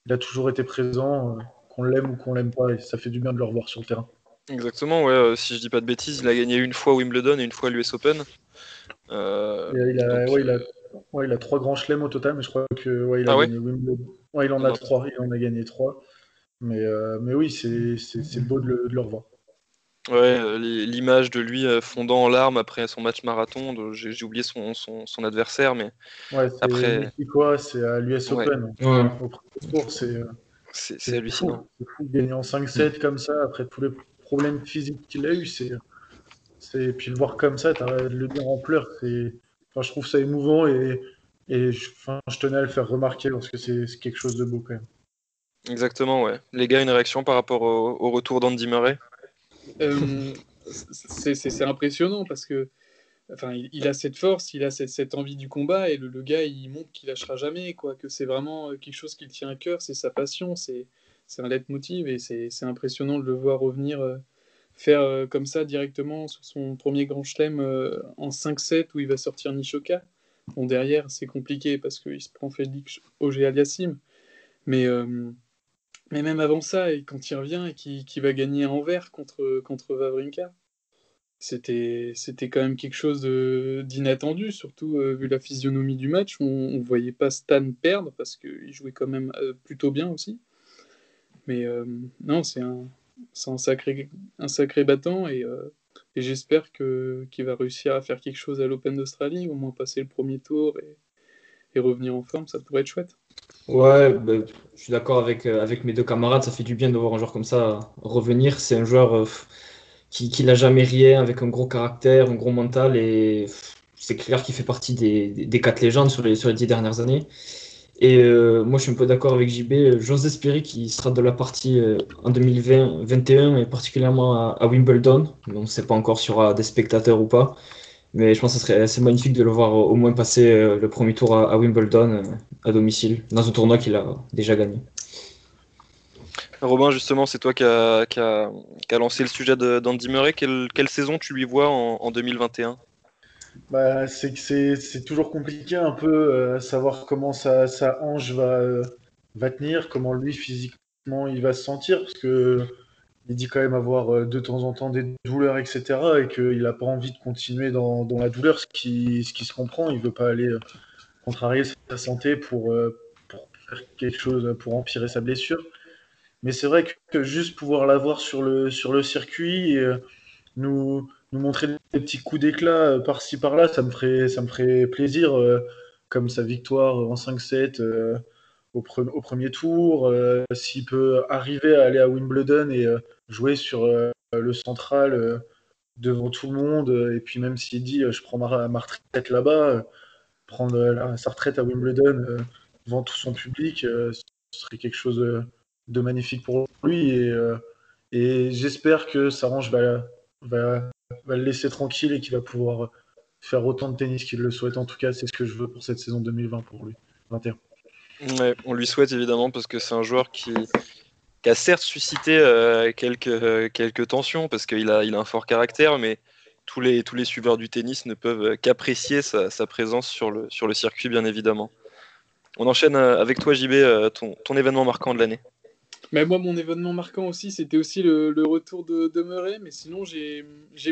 Il a toujours été présent, qu'on l'aime ou qu'on l'aime pas, et ça fait du bien de le revoir sur le terrain. Exactement, ouais, euh, si je dis pas de bêtises, il a gagné une fois Wimbledon et une fois l'US Open. Euh, il, a, ouais, il, a, ouais, il, a, trois grands chelems au total, mais je crois que ouais, il a ah gagné Wimbledon. Ouais, il en a trois, il en a gagné trois. Mais, euh, mais oui, c'est beau de le, de le, revoir. Ouais, l'image de lui fondant en larmes après son match marathon, j'ai oublié son, son, son, adversaire, mais ouais, après. C'est à l'US Open. Au premier tour, c'est hallucinant. C'est fou de gagner en 5-7 comme ça après tous les problème physique qu'il a eu, c'est. c'est puis le voir comme ça, le dire en pleurs, c'est. Enfin, je trouve ça émouvant et, et je, enfin, je tenais à le faire remarquer parce que c'est quelque chose de beau quand même. Exactement, ouais. Les gars, une réaction par rapport au, retour d'Andy Murray? Euh, C'est impressionnant parce que enfin, il, a cette force, il a cette, cette envie du combat et le, le gars, il montre qu'il lâchera jamais, quoi. Que c'est vraiment quelque chose qui le tient à cœur, c'est sa passion, c'est c'est un leitmotiv et c'est impressionnant de le voir revenir euh, faire euh, comme ça directement sur son premier grand chelem euh, en 5-7 où il va sortir Nishoka. Bon, derrière, c'est compliqué parce qu'il se prend Félix Auger Aliassim. Mais, mais même avant ça, et quand il revient et qu'il va gagner à Anvers contre, contre Vavrinka, c'était quand même quelque chose d'inattendu, surtout vu la physionomie du match. On ne voyait pas Stan perdre parce qu'il jouait quand même plutôt bien aussi. Mais non, c'est un, un, sacré, un sacré battant et, et j'espère qu'il va réussir à faire quelque chose à l'Open d'Australie, au moins passer le premier tour et, revenir en forme, ça pourrait être chouette. Ouais, ben, je suis d'accord avec, euh, avec mes deux camarades. Ça fait du bien de voir un joueur comme ça revenir. C'est un joueur euh, qui, qui n'a jamais rien, avec un gros caractère, un gros mental. Et c'est clair qu'il fait partie des, des, quatre légendes sur les, sur les dix dernières années. Et euh, moi, je suis un peu d'accord avec JB. J'ose espérer qu'il sera de la partie en 2021 et particulièrement à, Wimbledon. On ne sait pas encore s'il y aura des spectateurs ou pas. Mais je pense que ce serait assez magnifique de le voir au moins passer euh, le premier tour à, Wimbledon euh, à domicile, dans un tournoi qu'il a déjà gagné. Robin, justement, c'est toi qui as a, lancé le sujet d'Andy Murray. Quelle, saison tu lui vois en, 2021 bah, c'est toujours compliqué un peu euh, savoir comment sa, hanche va, va tenir, comment lui physiquement il va se sentir, parce que il dit quand même avoir euh, de temps en temps des douleurs, etc. Et qu'il n'a pas envie de continuer dans, la douleur, ce qui, ce qui, se comprend. Il ne veut pas aller euh, contrarier sa santé pour, euh, pour, faire quelque chose, pour empirer sa blessure. Mais c'est vrai que, juste pouvoir l'avoir sur le, sur le circuit nous, montrer des petits coups d'éclat par-ci par-là, ça me ferait, ça me ferait plaisir, comme sa victoire en 5-7 au, premier tour, s'il peut arriver à aller à Wimbledon et jouer sur euh, le central euh, devant tout le monde. Et puis même s'il dit euh, je prends ma, retraite là-bas, prendre sa retraite à Wimbledon devant tout son public, ce serait quelque chose de magnifique pour lui. Et, j'espère que Sarange va, va, va, le laisser tranquille et qu'il va pouvoir faire autant de tennis qu'il le souhaite. En tout cas, c'est ce que je veux pour cette saison 2020 pour lui. 21. Ouais, on lui souhaite évidemment parce que c'est un joueur qui, a certes suscité euh, quelques, euh, quelques tensions parce qu'il a, un fort caractère, mais tous les, tous les suiveurs du tennis ne peuvent qu'apprécier sa, présence sur le, circuit, bien évidemment. On enchaîne euh, avec toi, JB, ton événement marquant de l'année. Mais moi, mon événement marquant aussi, c'était aussi le, retour de, de, Murray. Mais sinon, j'ai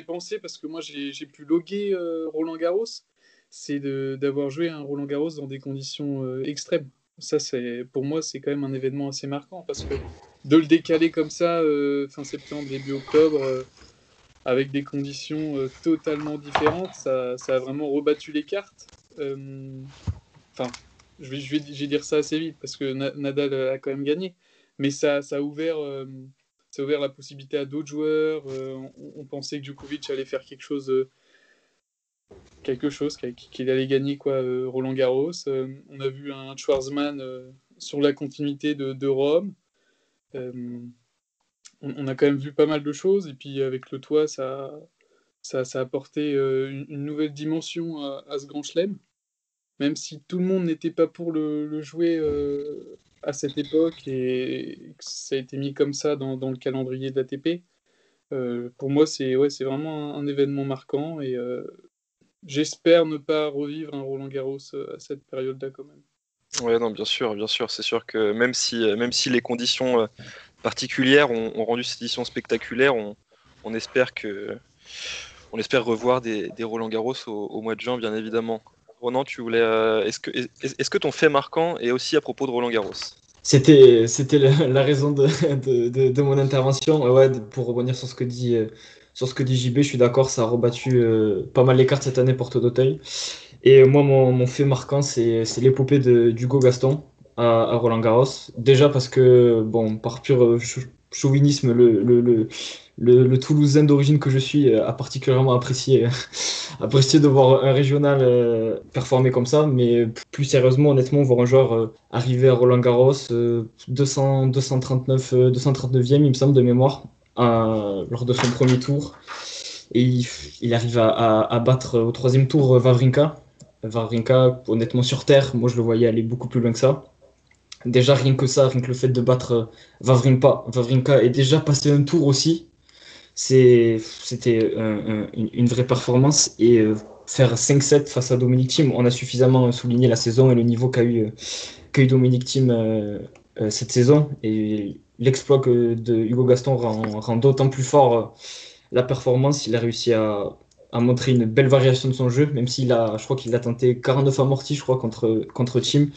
pensé, parce que moi, j'ai pu loguer Roland Garros, c'est d'avoir joué un Roland Garros dans des conditions extrêmes. Ça, pour moi, c'est quand même un événement assez marquant parce que de le décaler comme ça, euh, fin septembre, début octobre, euh, avec des conditions euh, totalement différentes, ça, ça, a vraiment rebattu les cartes. Enfin, je vais, je, vais, dire ça assez vite parce que Nadal a quand même gagné, mais ça, ça a ouvert. a ouvert la possibilité à d'autres joueurs. On, pensait que Djokovic allait faire quelque chose quelque chose, qu'il allait gagner quoi, Roland Garros. on a vu un Schwarzman sur la continuité de, de Rome. Euh, on, a quand même vu pas mal de choses, et puis avec le toit, ça, ça, a apporté euh, une, nouvelle dimension à, ce grand chelem. Même si tout le monde n'était pas pour le, jouer euh, à cette époque et que ça a été mis comme ça dans, le calendrier de l'ATP, pour moi, c'est vraiment un, événement marquant et j'espère ne pas revivre un Roland Garros à cette période-là quand même. Ouais, non, bien sûr, bien sûr. C'est sûr que même si, euh, même si les conditions euh, particulières ont, rendu cette édition spectaculaire, on, espère que, on espère revoir des, Roland Garros au, mois de juin, bien évidemment. Ronan, tu voulais, euh, est-ce que, ton fait marquant est aussi à propos de Roland Garros? C'était, la, raison de, mon intervention. Ouais, pour revenir sur ce que dit, sur ce que dit JB, je suis d'accord, ça a rebattu pas mal les cartes cette année Porte d'Auteuil. Et moi, mon, fait marquant, c'est l'épopée d'Hugo Gaston à, Roland Garros. Déjà parce que, bon, par pur euh, chauvinisme, le, Toulousain d'origine que je suis euh, a particulièrement apprécié, apprécié de voir un régional euh, performer comme ça. Mais plus sérieusement, honnêtement, voir un joueur arriver à Roland Garros, 200, 239, 239e, il me semble, de mémoire, lors de son premier tour. Et il, arrive à, à, battre au troisième tour Vavrinka, Vavrinka, honnêtement, sur Terre, moi je le voyais aller beaucoup plus loin que ça. Déjà, rien que ça, rien que le fait de battre euh, Vavrinka, Vavrinka est déjà passé un tour aussi. C'était une, vraie performance. Et euh, faire 5-7 face à Dominic Thiem, on a suffisamment souligné la saison et le niveau qu'a eu, eu Dominic Thiem euh, cette saison. Et l'exploit de Hugo Gaston rend, rend d'autant plus fort la performance, il a réussi à, à montrer une belle variation de son jeu, même s'il a, je crois qu'il a tenté 49 amortis, je crois, contre, contre Team.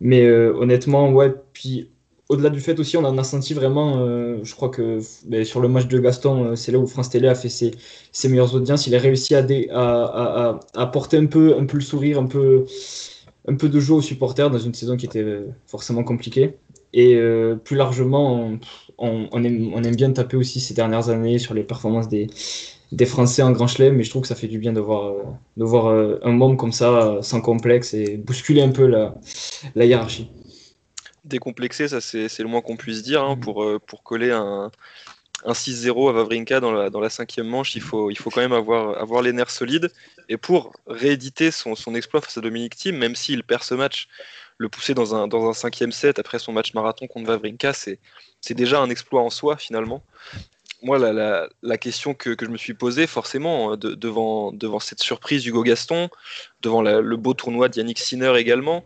Mais euh, honnêtement, ouais, puis au-delà du fait aussi, on en a senti vraiment, euh, je crois que ben, sur le match de Gaston, euh, c'est là où France Télé a fait ses, ses meilleures audiences. Il a réussi à, à, porter un peu, un peu le sourire, un peu, de jeu aux supporters dans une saison qui était forcément compliquée. Et plus largement, on aime bien taper aussi ces dernières années sur les performances des, des Français en Grand Chelem, mais je trouve que ça fait du bien de voir, euh, de voir euh, un membre comme ça, euh, sans complexe, et bousculer un peu la, la hiérarchie. Décomplexé, ça c'est le moins qu'on puisse dire, hein, mm. pour, pour coller un, un 6-0 à Vavrinka dans la, dans la cinquième manche, il faut, il faut quand même avoir, avoir les nerfs solides. Et pour rééditer son, son exploit face à Dominique Thiem, même s'il perd ce match, le pousser dans un, dans un cinquième set après son match marathon contre Vavrinka, c'est déjà un exploit en soi finalement moi, la, question que, je me suis posée, forcément, euh, devant, cette surprise Hugo Gaston, devant le beau tournoi d'Yannick Sinner également,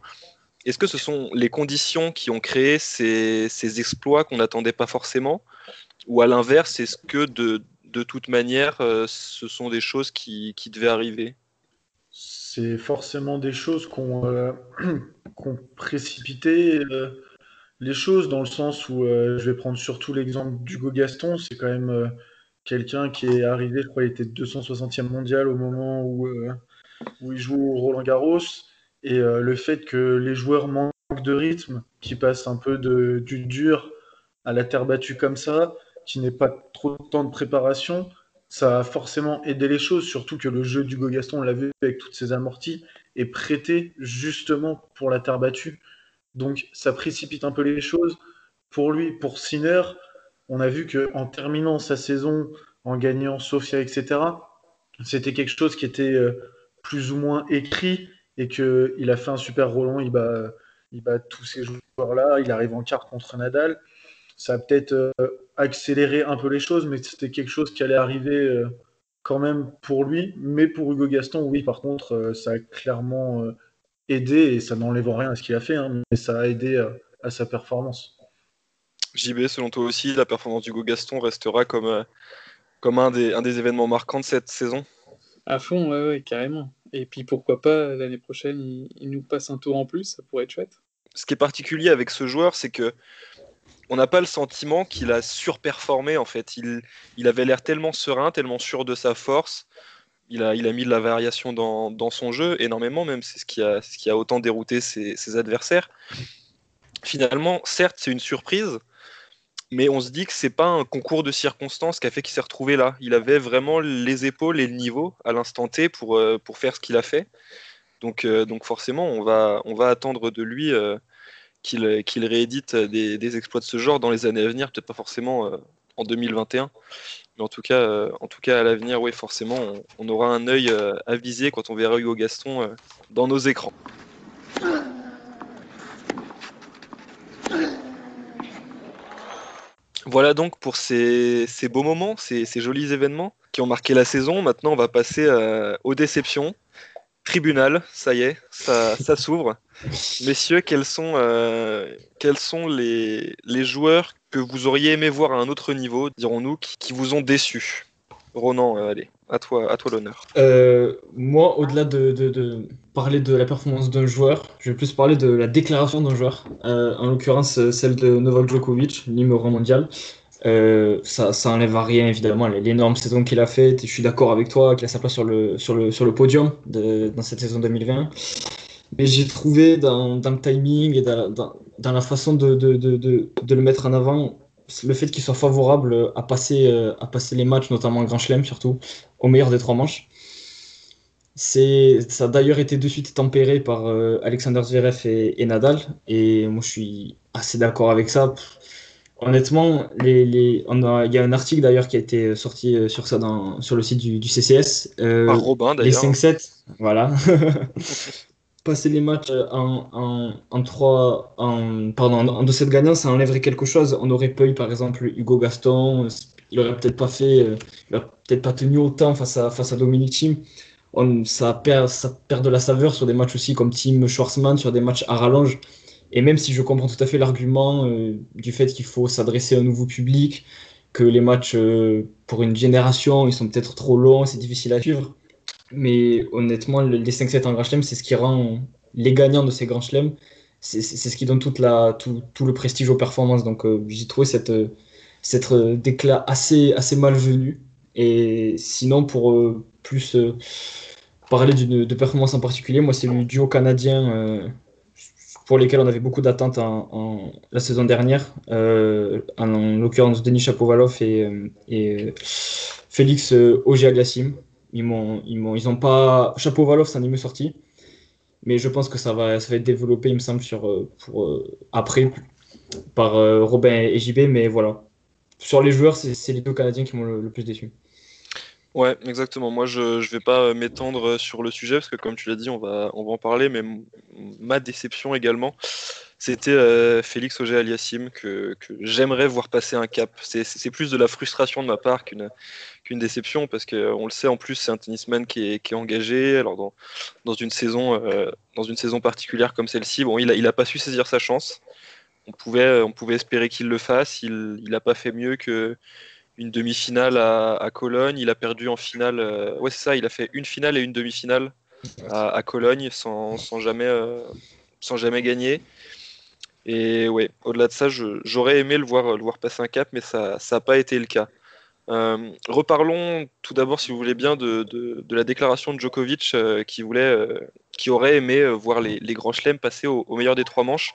est-ce que ce sont les conditions qui ont créé ces, exploits qu'on n'attendait pas forcément? Ou à l'inverse, est-ce que de, toute manière, euh, ce sont des choses qui, devaient arriver? C'est forcément des choses qu'on euh, précipité les choses dans le sens où euh, je vais prendre surtout l'exemple d'Hugo Gaston. C'est quand même euh, quelqu'un qui est arrivé, je crois, il était 260e mondial au moment où, euh, il joue au Roland Garros. Et le fait que les joueurs manquent de rythme, qui passent un peu de, du dur à la terre battue comme ça, qui n'ait pas trop de temps de préparation, ça a forcément aidé les choses, surtout que le jeu d'Hugo Gaston, on l'a vu avec toutes ses amorties, est prêté justement pour la terre battue. Donc ça précipite un peu les choses. Pour lui, pour Sinner, on a vu qu'en terminant sa saison, en gagnant Sofia, etc., c'était quelque chose qui était euh, plus ou moins écrit et qu'il a fait un super Roland. Il bat, il bat tous ces joueurs-là. Il arrive en quart contre Nadal. Ça a peut-être euh, accéléré un peu les choses, mais c'était quelque chose qui allait arriver euh, quand même pour lui. Mais pour Hugo Gaston, oui, par contre, ça a clairement aidé, et ça n'enlève rien à ce qu'il a fait, hein, mais ça a aidé à, à, sa performance. JB, selon toi aussi, la performance d'Hugo Gaston restera comme, euh, comme un, des, un des événements marquants de cette saison? À fond, ouais, ouais, carrément. Et puis pourquoi pas, l'année prochaine, il, il, nous passe un tour en plus, ça pourrait être chouette. Ce qui est particulier avec ce joueur, c'est que on n'a pas le sentiment qu'il a surperformé en fait. Il, il avait l'air tellement serein, tellement sûr de sa force, il a, mis de la variation dans, son jeu, énormément même, c'est ce, qui a, autant dérouté ses, adversaires. Finalement, certes, c'est une surprise, mais on se dit que c'est pas un concours de circonstances qui a fait qu'il s'est retrouvé là. Il avait vraiment les épaules et le niveau à l'instant T pour, euh, faire ce qu'il a fait. Donc, euh, forcément, on va, attendre de lui euh, qu'il réédite des, exploits de ce genre dans les années à venir, peut-être pas forcément en 2021. Mais en tout cas, euh, en tout cas à l'avenir, oui, forcément, on, aura un œil euh, avisé quand on verra Hugo Gaston euh, dans nos écrans. Voilà donc pour ces, beaux moments, ces, jolis événements qui ont marqué la saison. Maintenant, on va passer aux déceptions. Tribunal, ça y est, ça, s'ouvre. Messieurs, quels sont, sont les, joueurs que vous auriez aimé voir à un autre niveau, dirons-nous, qui, vous ont déçu? Ronan, euh, allez, à toi, à toi l'honneur. Euh, moi, au-delà de, parler de la performance d'un joueur, je vais plus parler de la déclaration d'un joueur, euh, en l'occurrence celle de Novak Djokovic, numéro mondial. Ça, ça enlève à rien évidemment l'énorme saison qu'il a faite. Je suis d'accord avec toi qu'il a sa place sur le, podium dans cette saison 2020 mais j'ai trouvé dans, le timing et dans, la façon de, le mettre en avant le fait qu'il soit favorable à passer, euh, les matchs, notamment Grand Chelem surtout, au meilleur des trois manches. Ça a d'ailleurs été de suite tempéré par euh, Alexander Zverev et, Nadal, et moi je suis assez d'accord avec ça. Honnêtement, les, les, on a, il y a un article d'ailleurs qui a été sorti euh, sur ça dans, sur le site du, du CCS. par Robin d'ailleurs. Les 5-7, voilà. passer les matchs euh, en, en, en 3, en, pardon, en 2 7 gagnants, ça enlèverait quelque chose. On aurait pas eu, par exemple, Hugo Gaston, il aurait peut-être pas fait, euh, il aurait peut-être pas tenu autant face à, face à Dominic Thiem. On, ça, perd, ça perd de la saveur sur des matchs aussi comme Tim Schwarzman, sur des matchs à rallonge. Et même si je comprends tout à fait l'argument euh, du fait qu'il faut s'adresser à un nouveau public, que les matchs pour une génération, ils sont peut-être trop longs, c'est difficile à suivre. Mais honnêtement, les 5-7 en Grand Chelem, c'est ce qui rend les gagnants de ces Grands Chelem. C'est ce qui donne toute la, tout, tout, le prestige aux performances. Donc j'ai trouvé cette, cette déclat assez, assez malvenu. Et sinon, pour plus parler de performance en particulier, moi, c'est le duo canadien euh, pour lesquels on avait beaucoup d'attentes en, la saison dernière, euh, en, l'occurrence Denis Chapovalov et, euh, et Félix Auger-Aliassime. Ils m'ont, ils m'ont, ils ont pas. Chapovalov, ça n'est sorti, mais je pense que ça va, ça va être développé, il me semble, sur, pour, après par Robin et JB, mais voilà. Sur les joueurs, c'est, les deux Canadiens qui m'ont le plus déçu. Ouais, exactement. Moi, je ne vais pas euh, m'étendre euh, sur le sujet parce que, comme tu l'as dit, on va, on va en parler. Mais ma déception également, c'était euh, Félix Auger Aliassim que, que j'aimerais voir passer un cap. C'est plus de la frustration de ma part qu'une qu'une déception parce qu'on le sait en plus, c'est un tennisman qui est, qui est, engagé. Alors, dans, dans, une, saison, dans une saison particulière comme celle-ci, bon, il n'a il a pas su saisir sa chance. On pouvait, on pouvait espérer qu'il le fasse. Il n'a pas fait mieux que une demi-finale à, Cologne. Il a perdu en finale. Euh, ouais, c'est ça. Il a fait une finale et une demi-finale à, Cologne sans, jamais, euh, sans jamais gagner. Et ouais, au-delà de ça, j'aurais aimé le voir, le voir passer un cap, mais ça n'a pas été le cas. Euh, reparlons tout d'abord, si vous voulez bien, de, la déclaration de Djokovic qui, voulait, qui aurait aimé voir les, grands chelems passer au, au, meilleur des trois manches.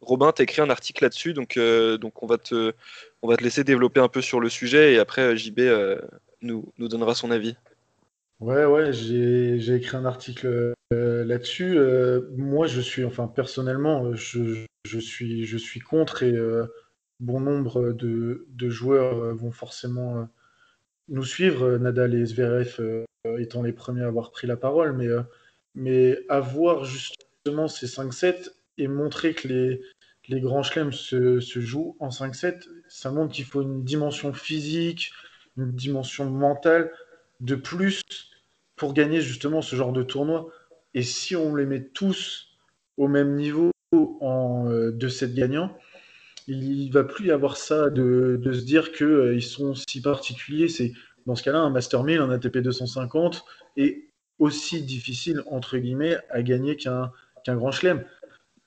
Robin, tu as écrit un article là-dessus, donc, donc on, va te, on va te laisser développer un peu sur le sujet et après euh, JB euh, nous, nous donnera son avis. Ouais, ouais, j'ai écrit un article euh, là-dessus. moi, je suis, enfin, personnellement, je, je, suis, je suis contre et bon nombre de, de, joueurs vont forcément nous suivre, Nadal et Zverev étant les premiers à avoir pris la parole, mais, mais avoir justement ces 5-7 et montrer que les, les grands chelems se, se, jouent en 5-7, ça montre qu'il faut une dimension physique, une dimension mentale de plus pour gagner justement ce genre de tournoi. Et si on les met tous au même niveau euh, de 7 gagnants, il va plus y avoir ça de, se dire qu'ils euh, sont si particuliers. C'est dans ce cas-là un Master 1000, un ATP 250 est aussi difficile entre guillemets à gagner qu'un qu'un grand chelem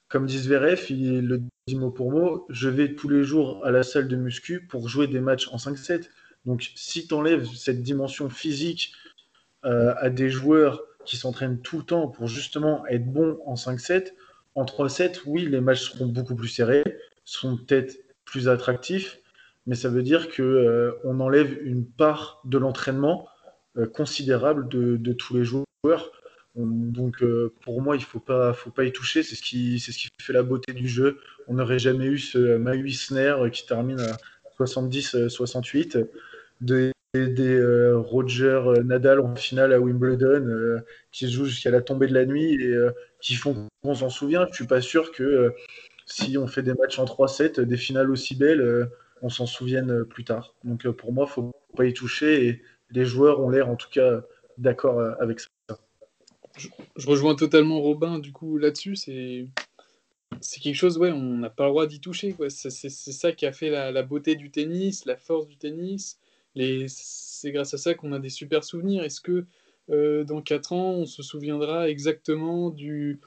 comme dit Zverev, il le mot pour mot, je vais tous les jours à la salle de muscu pour jouer des matchs en 5-7. Donc si tu enlèves cette dimension physique euh, à des joueurs qui s'entraînent tout le temps pour justement être bons en 5-7, en 3-7, oui, les matchs seront beaucoup plus serrés, seront peut-être plus attractifs, mais ça veut dire qu'on euh, enlève une part de l'entraînement euh, considérable de, tous les joueurs. Donc euh, pour moi, il faut pas, faut pas y toucher. C'est ce qui, ce qui fait la beauté du jeu. On n'aurait jamais eu ce Mahu Snare qui termine à 70-68, des, des euh, Roger Nadal en finale à Wimbledon qui se jouent jusqu'à la tombée de la nuit et qui font qu'on s'en souvient. Je suis pas sûr que si on fait des matchs en 3-7, des finales aussi belles, on s'en souvienne plus tard. Donc pour moi, faut pas y toucher et les joueurs ont l'air en tout cas d'accord avec ça je, rejoins totalement Robin du coup là-dessus. C'est quelque chose, ouais, on n'a pas le droit d'y toucher. C'est, ça qui a fait la, beauté du tennis, la force du tennis. c'est grâce à ça qu'on a des super souvenirs. Est-ce que euh, dans 4 ans, on se souviendra exactement du,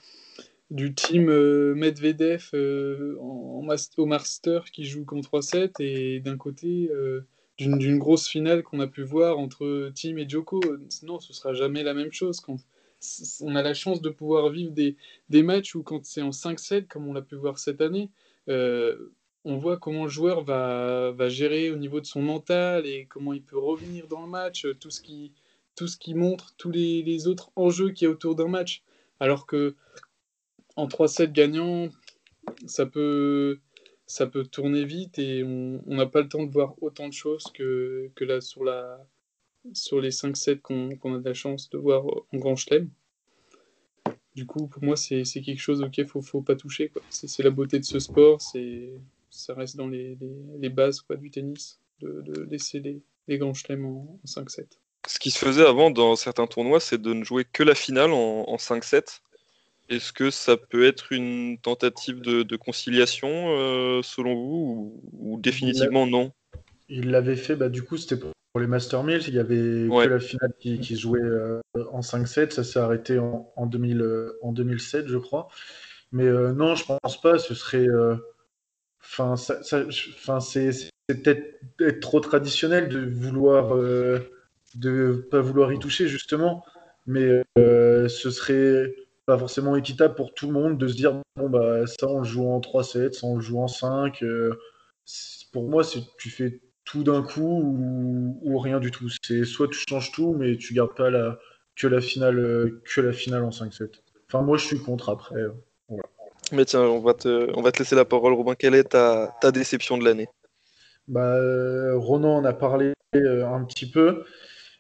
team euh, Medvedev euh, au Master qui joue contre 3-7 et d'un côté d'une, grosse finale qu'on a pu voir entre Team et Joko Non, ce sera jamais la même chose. On a la chance de pouvoir vivre des, des matchs où quand c'est en 5-7, comme on l'a pu voir cette année, euh, on voit comment le joueur va, va, gérer au niveau de son mental et comment il peut revenir dans le match, euh, tout ce qui, tout ce qui montre tous les, les autres enjeux qu'il y a autour d'un match. Alors que en 3-7 gagnant, ça peut, ça peut tourner vite et on n'a pas le temps de voir autant de choses que, que là sur la, sur les 5-7 qu'on a de la chance de voir en Grand Chelem. Du coup, pour moi, c'est quelque chose auquel il ne faut, pas toucher. C'est la beauté de ce sport, ça reste dans les, les, bases quoi, du tennis, de, de laisser les, les grands chelems en, 5-7. Ce qui se faisait avant dans certains tournois, c'est de ne jouer que la finale en, en 5-7. Est-ce que ça peut être une tentative de, de conciliation, euh, selon vous, ou, ou définitivement non? il l'avait fait, bah, du coup, c'était pour les Master Mills. Il y avait Ouais. que la finale qui, qui jouait euh, en 5-7. Ça s'est arrêté en, en, 2000, euh, en 2007, je crois. Mais euh, non, je pense pas. Ce serait. euh, Enfin, ça, ça- c'est peut-être être trop traditionnel de vouloir, euh, de pas vouloir y toucher justement. Mais euh, ce serait pas forcément équitable pour tout le monde de se dire bon bah ça on le joue en 3-7, ça on le joue en 5. euh, c'est- pour moi, tu fais tout d'un coup ou, ou rien du tout. C'est soit tu changes tout, mais tu gardes pas la, que la finale, euh, que la finale en 5-7. Enfin, moi, je suis contre après. euh. Mais tiens, on va te, on va te laisser la parole, Robin. Quelle est ta, ta déception de l'année? Bah, euh, Ronan en a parlé un petit peu,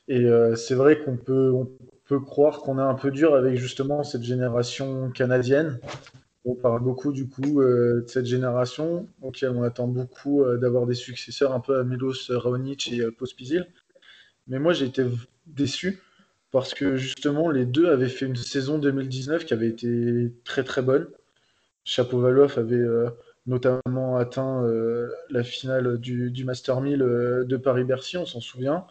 et euh, c'est vrai qu'on peut, on peut croire qu'on est un peu dur avec justement cette génération canadienne. On parle beaucoup du coup euh, de cette génération, auquel on attend beaucoup euh, d'avoir des successeurs un peu à Milos Raonic et euh, Pospisil. Mais moi j'ai été déçu parce que justement les deux avaient fait une saison 2019 qui avait été très très bonne. Chapovalov avait euh, notamment atteint euh, la finale du, du Master 1000 euh, de Paris-Bercy, on s'en souvient.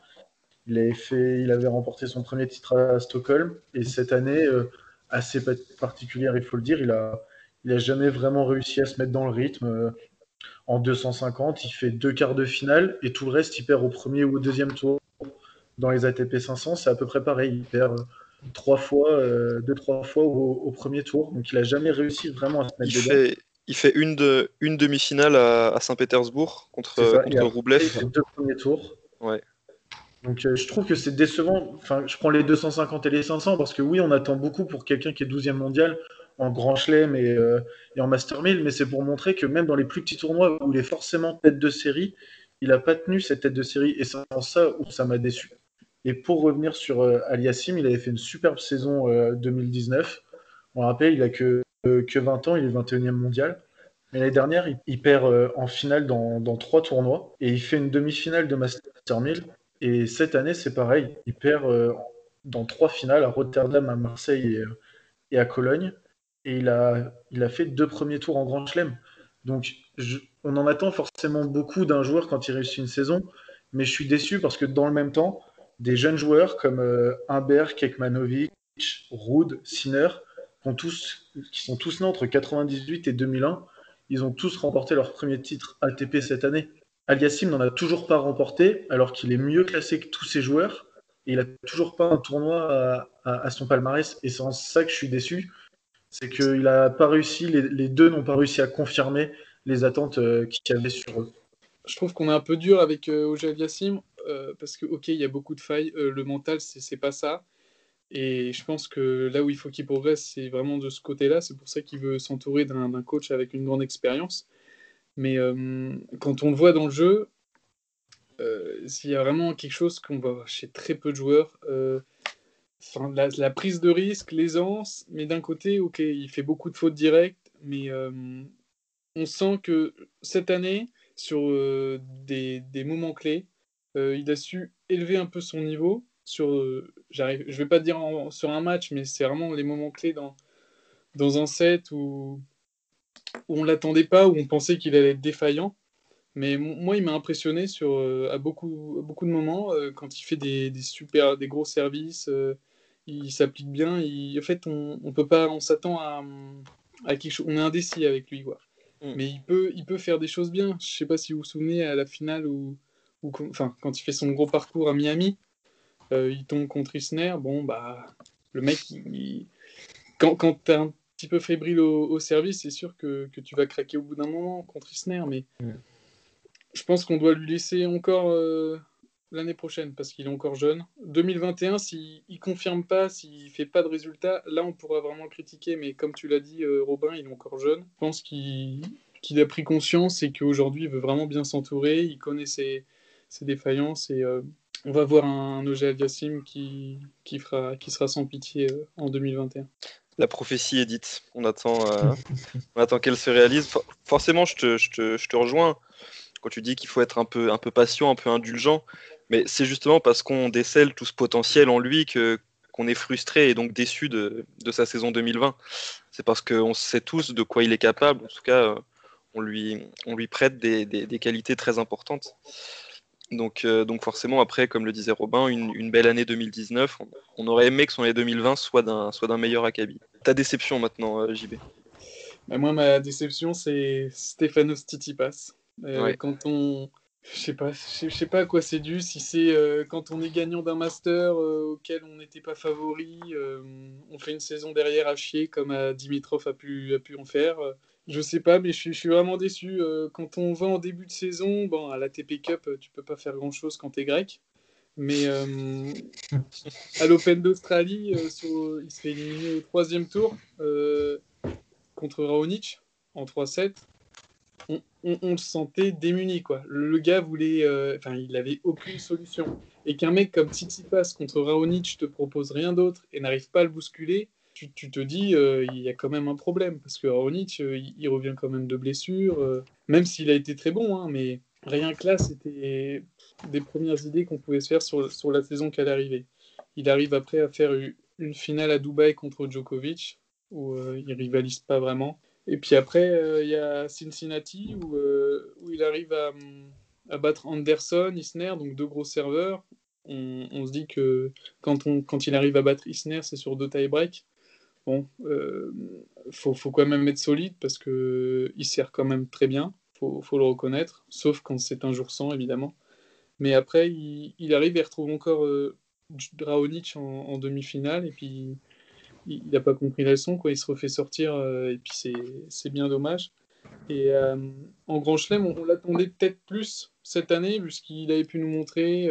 Il avait, fait, il avait remporté son premier titre à Stockholm. Et cette année, euh, assez pa- particulière, il faut le dire, il a, il a jamais vraiment réussi à se mettre dans le rythme. Euh, en 250, il fait deux quarts de finale et tout le reste, il perd au premier ou au deuxième tour. Dans les ATP 500, c'est à peu près pareil. Il perd euh, trois fois, euh, deux, trois fois au, au premier tour. Donc il a jamais réussi vraiment à se mettre Il dedans. fait, il fait une, de, une demi-finale à, à Saint-Pétersbourg contre, ça. contre Roublev. il fait deux premiers tours. Ouais. Donc euh, je trouve que c'est décevant. Enfin, je prends les 250 et les 500 parce que oui, on attend beaucoup pour quelqu'un qui est 12e mondial en Grand Chelem et, euh, en Master 1000, mais c'est pour montrer que même dans les plus petits tournois où il est forcément tête de série, il n'a pas tenu cette tête de série et c'est en ça où ça m'a déçu. Et pour revenir sur euh, Aliassim, il avait fait une superbe saison euh, 2019. On le rappelle, il a que, euh, que 20 ans, il est 21e mondial. Mais l'année dernière, il, perd euh, en finale dans, dans trois tournois et il fait une demi-finale de Master 1000. Et cette année, c'est pareil. Il perd euh, dans trois finales à Rotterdam, à Marseille et, euh, et à Cologne. Et il a, il a fait deux premiers tours en Grand Chelem. Donc, on en attend forcément beaucoup d'un joueur quand il réussit une saison. Mais je suis déçu parce que dans le même temps, des jeunes joueurs comme euh, Humbert, Kekmanovic, Ruud, Sinner, qui, sont tous nés entre 98 et 2001, ils ont tous remporté leur premier titre ATP cette année. Aliassim n'en a toujours pas remporté, alors qu'il est mieux classé que tous ses joueurs. Et il a toujours pas un tournoi à- à son palmarès. Et c'est en ça que je suis déçu. C'est qu'il a pas réussi, les, deux n'ont pas réussi à confirmer les attentes euh, qu'il y avait sur eux. Je trouve qu'on est un peu dur avec euh, Oje Aliassim euh, parce que, ok, il y a beaucoup de failles. le mental, c'est pas ça. Et je pense que là où il faut qu'il progresse, c'est vraiment de ce côté-là. C'est pour ça qu'il veut s'entourer d'un coach avec une grande expérience. Mais quand on le voit dans le jeu, euh, s'il y a vraiment quelque chose qu'on voit chez très peu de joueurs, la, prise de risque, l'aisance, mais d'un côté, ok, il fait beaucoup de fautes directes, mais euh, on sent que cette année, sur euh, des, des moments clés, euh, il a su élever un peu son niveau. Sur, j'arrive, je vais pas dire sur un match, mais c'est vraiment les moments clés dans, dans un set où, où on l'attendait pas, où on pensait qu'il allait être défaillant. Mais moi, il m'a impressionné sur, à, beaucoup, beaucoup de moments quand il fait des, des super, des gros services. Il s'applique bien. il- en fait, on, on peut pas, on s'attend à, à quelque chose. On est indécis avec lui, quoi. Mm. Mais il peut, il peut faire des choses bien. Je sais pas si vous vous souvenez à la finale où, où enfin, quand il fait son gros parcours à Miami, euh, il tombe contre Isner. Bon, bah, le mec, il- il- quand, quand t'es un petit peu fébrile au, au service, c'est sûr que, que tu vas craquer au bout d'un moment contre Isner. Mais Mm. je pense qu'on doit lui laisser encore euh, l'année prochaine parce qu'il est encore jeune. 2021, s'il ne confirme pas, s'il fait pas de résultats, là on pourra vraiment le critiquer. Mais comme tu l'as dit, euh, Robin, il est encore jeune. Je pense qu'il qu'il a pris conscience et qu'aujourd'hui il veut vraiment bien s'entourer. Il connaît ses, ses défaillances et euh, on va voir un, un Oje Aliassim qui, qui, qui sera sans pitié euh, en 2021. La prophétie est dite. On attend, attend qu'elle se réalise. For- forcément, je te, je, te, je te rejoins quand tu dis qu'il faut être un peu, un peu patient, un peu indulgent. Mais c'est justement parce qu'on décèle tout ce potentiel en lui que qu'on est frustré et donc déçu de, de sa saison 2020. C'est parce qu'on sait tous de quoi il est capable. En tout cas, euh, on lui, on lui prête des, des- des qualités très importantes. Donc, euh, donc forcément, après, comme le disait Robin, une, belle année 2019. On, aurait aimé que son année 2020 soit d'un soit d'un meilleur acabit. Ta déception maintenant, euh, JB bah, Moi, ma déception, c'est Stéphanos Titipas. Euh, quand on, je sais pas, sais pas à quoi c'est dû. Si c'est quand on est gagnant d'un master auquel on n'était pas favori, on fait une saison derrière à chier comme Dimitrov a pu, en faire. Je sais pas, mais je suis, vraiment déçu. Euh, quand on va en début de saison, bon, à la TP Cup, euh, tu peux pas faire grand chose quand tu es grec. Mais euh, à l'Open d'Australie, il se fait éliminer au troisième tour contre Raonic en 3-7. On, le sentait démuni, quoi. Le, gars voulait. Enfin, il avait aucune solution. Et qu'un mec comme Tsitsipas contre Raonic te propose rien d'autre et n'arrive pas à le bousculer, tu, te dis, euh, il y a quand même un problème, parce que Raonic, euh, il, revient quand même de blessure, euh, même s'il a été très bon, hein, mais rien que là, c'était des premières idées qu'on pouvait se faire sur, sur la saison qui allait arriver. Il arrive après à faire une finale à Dubaï contre Djokovic, où il rivalise pas vraiment. Et puis après, il y a Cincinnati, où, où il arrive à, battre Anderson, Isner, donc deux gros serveurs. On, se dit que quand, on, quand il arrive à battre Isner, c'est sur deux tie-break bon, euh, faut, faut, quand même être solide parce que il sert quand même très bien, faut, faut le reconnaître, sauf quand c'est un jour sans, évidemment. Mais après, il, arrive et retrouve encore euh, Draonic en, demi-finale, et puis il n'a pas compris la leçon, quoi. il se refait sortir, euh, et puis c'est bien dommage. Et euh, en Grand Chelem, on, l'attendait peut-être plus cette année, puisqu'il avait pu nous montrer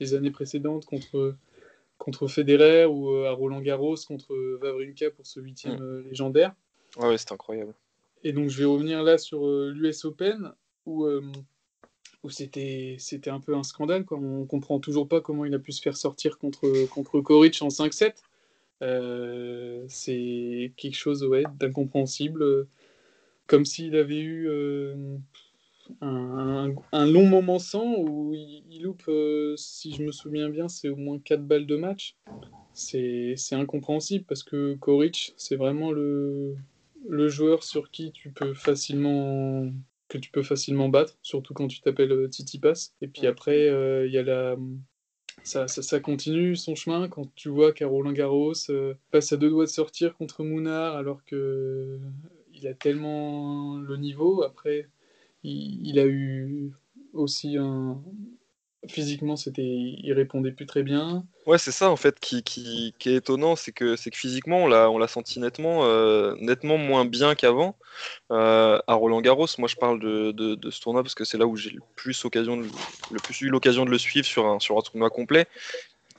les années précédentes contre contre Federer ou euh, à Roland Garros contre Wawrinka pour ce huitième mm. euh, légendaire. Ouais, c'est incroyable. Et donc je vais revenir là sur euh, l'US Open où, où c'était, un peu un scandale. Quoi. On comprend toujours pas comment il a pu se faire sortir contre, contre Koric en 5-7. C'est quelque chose ouais, d'incompréhensible. Comme s'il avait eu un, long moment sans où il, loupe, euh, si je me souviens bien, c'est au moins 4 balles de match. C'est incompréhensible parce que Koric, c'est vraiment le, le joueur sur qui tu peux facilement que tu peux facilement battre, surtout quand tu t'appelles euh, Titi Pass. Et puis après, euh, il y a la, ça, continue son chemin quand tu vois qu'à Roland Garros passe à deux doigts de sortir contre Mounard alors que il a tellement le niveau. Après, il, a eu aussi un. Physiquement, c'était, il répondait plus très bien. Ouais, c'est ça en fait qui, qui, est étonnant, c'est que, c'est que physiquement, on l'a, on l'a senti nettement, euh, nettement moins bien qu'avant. Euh, à Roland Garros, moi je parle de, de, ce tournoi parce que c'est là où j'ai le plus, occasion le plus eu l'occasion de le suivre sur un, sur un tournoi complet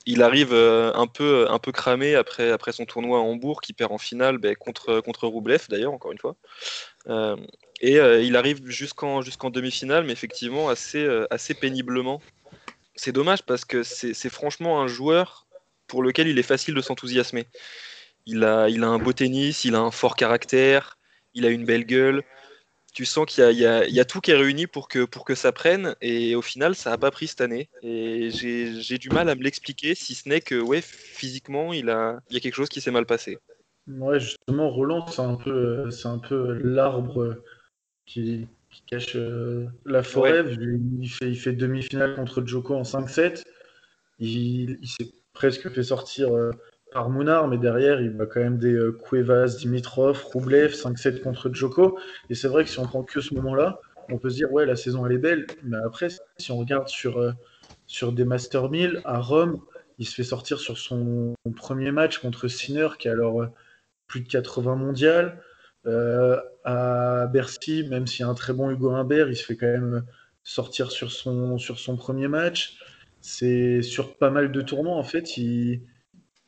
il arrive euh, un peu, un peu cramé après, après son tournoi à Hambourg, qui perd en finale ben, contre, contre Roublev, d'ailleurs, encore une fois. Euh, et il arrive jusqu'en jusqu'en demi-finale, mais effectivement assez, assez péniblement. C'est dommage parce que c'est franchement un joueur pour lequel il est facile de s'enthousiasmer. Il a, il a un beau tennis, il a un fort caractère, il a une belle gueule tu sens qu'il y, y, a tout qui est réuni pour que, pour que ça prenne. Et au final, ça n'a pas pris cette année. Et j'ai du mal à me l'expliquer, si ce n'est que ouais, physiquement, il, a, il y a quelque chose qui s'est mal passé. Ouais, justement, Roland, c'est un peu, c'est un peu l'arbre qui, qui, cache euh, la forêt. Il fait, il fait demi-finale contre Joko en 5-7. Il, il s'est presque fait sortir euh, par Mounard, mais derrière, il va quand même des euh, Cuevas, Dimitrov, Roublev, 5-7 contre Djoko. Et c'est vrai que si on prend que ce moment-là, on peut se dire, ouais, la saison, elle est belle. Mais après, si on regarde sur, euh, sur des Master 1000, à Rome, il se fait sortir sur son premier match contre Sinner, qui a alors euh, plus de 80 mondiales. à Bercy, même s'il y a un très bon Hugo Humbert, il se fait quand même sortir sur son, sur son premier match. C'est sur pas mal de tournois, en fait, il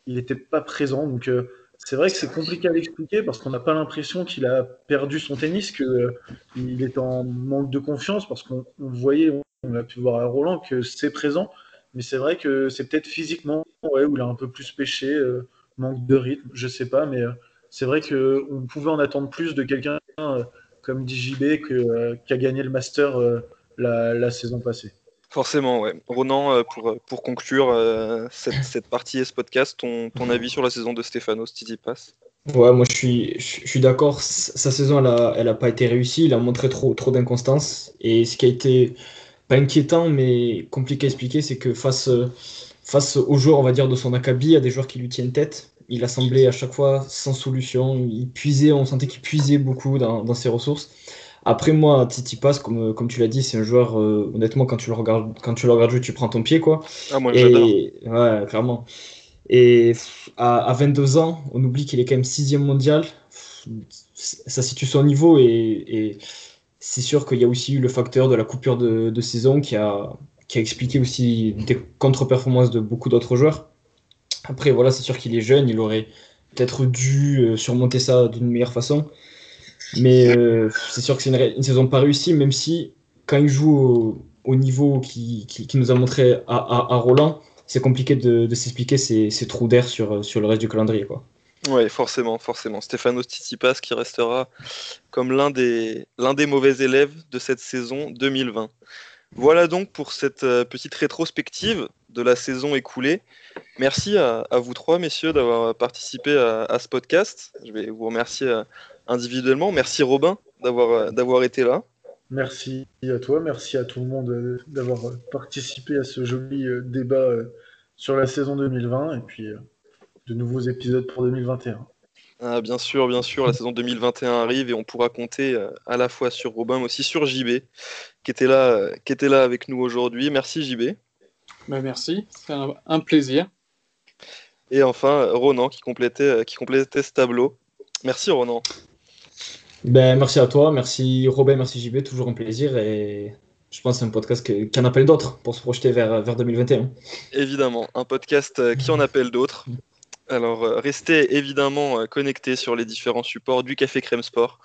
n'était pas présent. Donc euh, c'est vrai que c'est compliqué à l'expliquer parce qu'on n'a pas l'impression qu'il a perdu son tennis, qu'il euh, est en manque de confiance parce qu'on voyait, on, a pu voir à Roland que c'est présent. Mais c'est vrai que c'est peut-être physiquement ouais, où il a un peu plus pêché, euh, manque de rythme, je sais pas, mais c'est vrai qu'on pouvait en attendre plus de quelqu'un comme DJB qui a gagné le Master la saison passée. Forcément, ouais. Ronan, euh, pour, pour conclure euh, cette, cette, partie et ce podcast, ton, ton avis sur la saison de Stéphano's Pass Ouais, moi je suis, je, suis d'accord. Sa saison, elle n'a elle a pas été réussie. Il a montré trop, trop d'inconstance. Et ce qui a été pas inquiétant, mais compliqué à expliquer, c'est que face, face aux joueurs, on va dire, de son acabit, à des joueurs qui lui tiennent tête, il a semblé à chaque fois sans solution. Il puisait, on sentait qu'il puisait beaucoup dans, ses ressources. Après, moi, Titi Pass, comme, comme tu l'as dit, c'est un joueur, honnêtement, quand tu le regardes, quand tu le regardes jouer, tu prends ton pied, quoi. Ah, moi, j'adore. Ouais, clairement. Et à, 22 ans, on oublie qu'il est quand même sixième mondial. Ça situe son niveau et, c'est sûr qu'il y a aussi eu le facteur de la coupure de, saison qui a, qui a expliqué aussi des contre-performances de beaucoup d'autres joueurs. Après, voilà, c'est sûr qu'il est jeune, il aurait peut-être dû euh, surmonter ça d'une meilleure façon. Mais euh, c'est sûr que c'est une, saison pas réussie, même si quand il joue au, niveau qui, nous a montré à Roland, c'est compliqué de, s'expliquer ces, trous d'air sur, sur le reste du calendrier. Quoi. Oui, forcément, forcément. Stéphano qui restera comme l'un des, l'un des mauvais élèves de cette saison 2020. Voilà donc pour cette euh, petite rétrospective de la saison écoulée. Merci à, vous trois, messieurs, d'avoir participé à, ce podcast. Je vais vous remercier euh, individuellement. Merci Robin d'avoir, euh, d'avoir été là. Merci à toi, merci à tout le monde euh, d'avoir participé à ce joli débat sur la saison 2020 et puis de nouveaux épisodes pour 2021. Ah, bien sûr, bien sûr, la saison 2021 arrive et on pourra compter à la fois sur Robin mais aussi sur JB qui était là, qui était là avec nous aujourd'hui. Merci JB. Bah, merci, c'est un, plaisir. Et enfin, Ronan qui complétait, qui complétait ce tableau. Merci Ronan. Ben, merci à toi, merci Robin, merci JB, toujours un plaisir et je pense que c'est un podcast qui en appelle d'autres pour se projeter vers, vers 2021. Évidemment, un podcast euh, qui en appelle d'autres. Alors, euh, restez évidemment euh, connectés sur les différents supports du Café Crème Sport,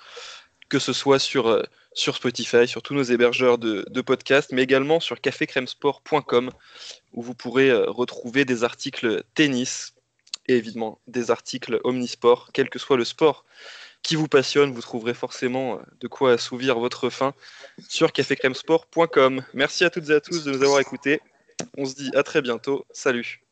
que ce soit sur, sur Spotify, sur tous nos hébergeurs de, de podcasts, mais également sur cafécrèmesport.com, où vous pourrez retrouver des articles tennis et évidemment des articles omnisport, quel que soit le sport qui vous passionne, vous trouverez forcément euh, de quoi assouvir votre faim sur cafécremesport.com. Merci à toutes et à tous de nous avoir écoutés. On se dit à très bientôt. Salut.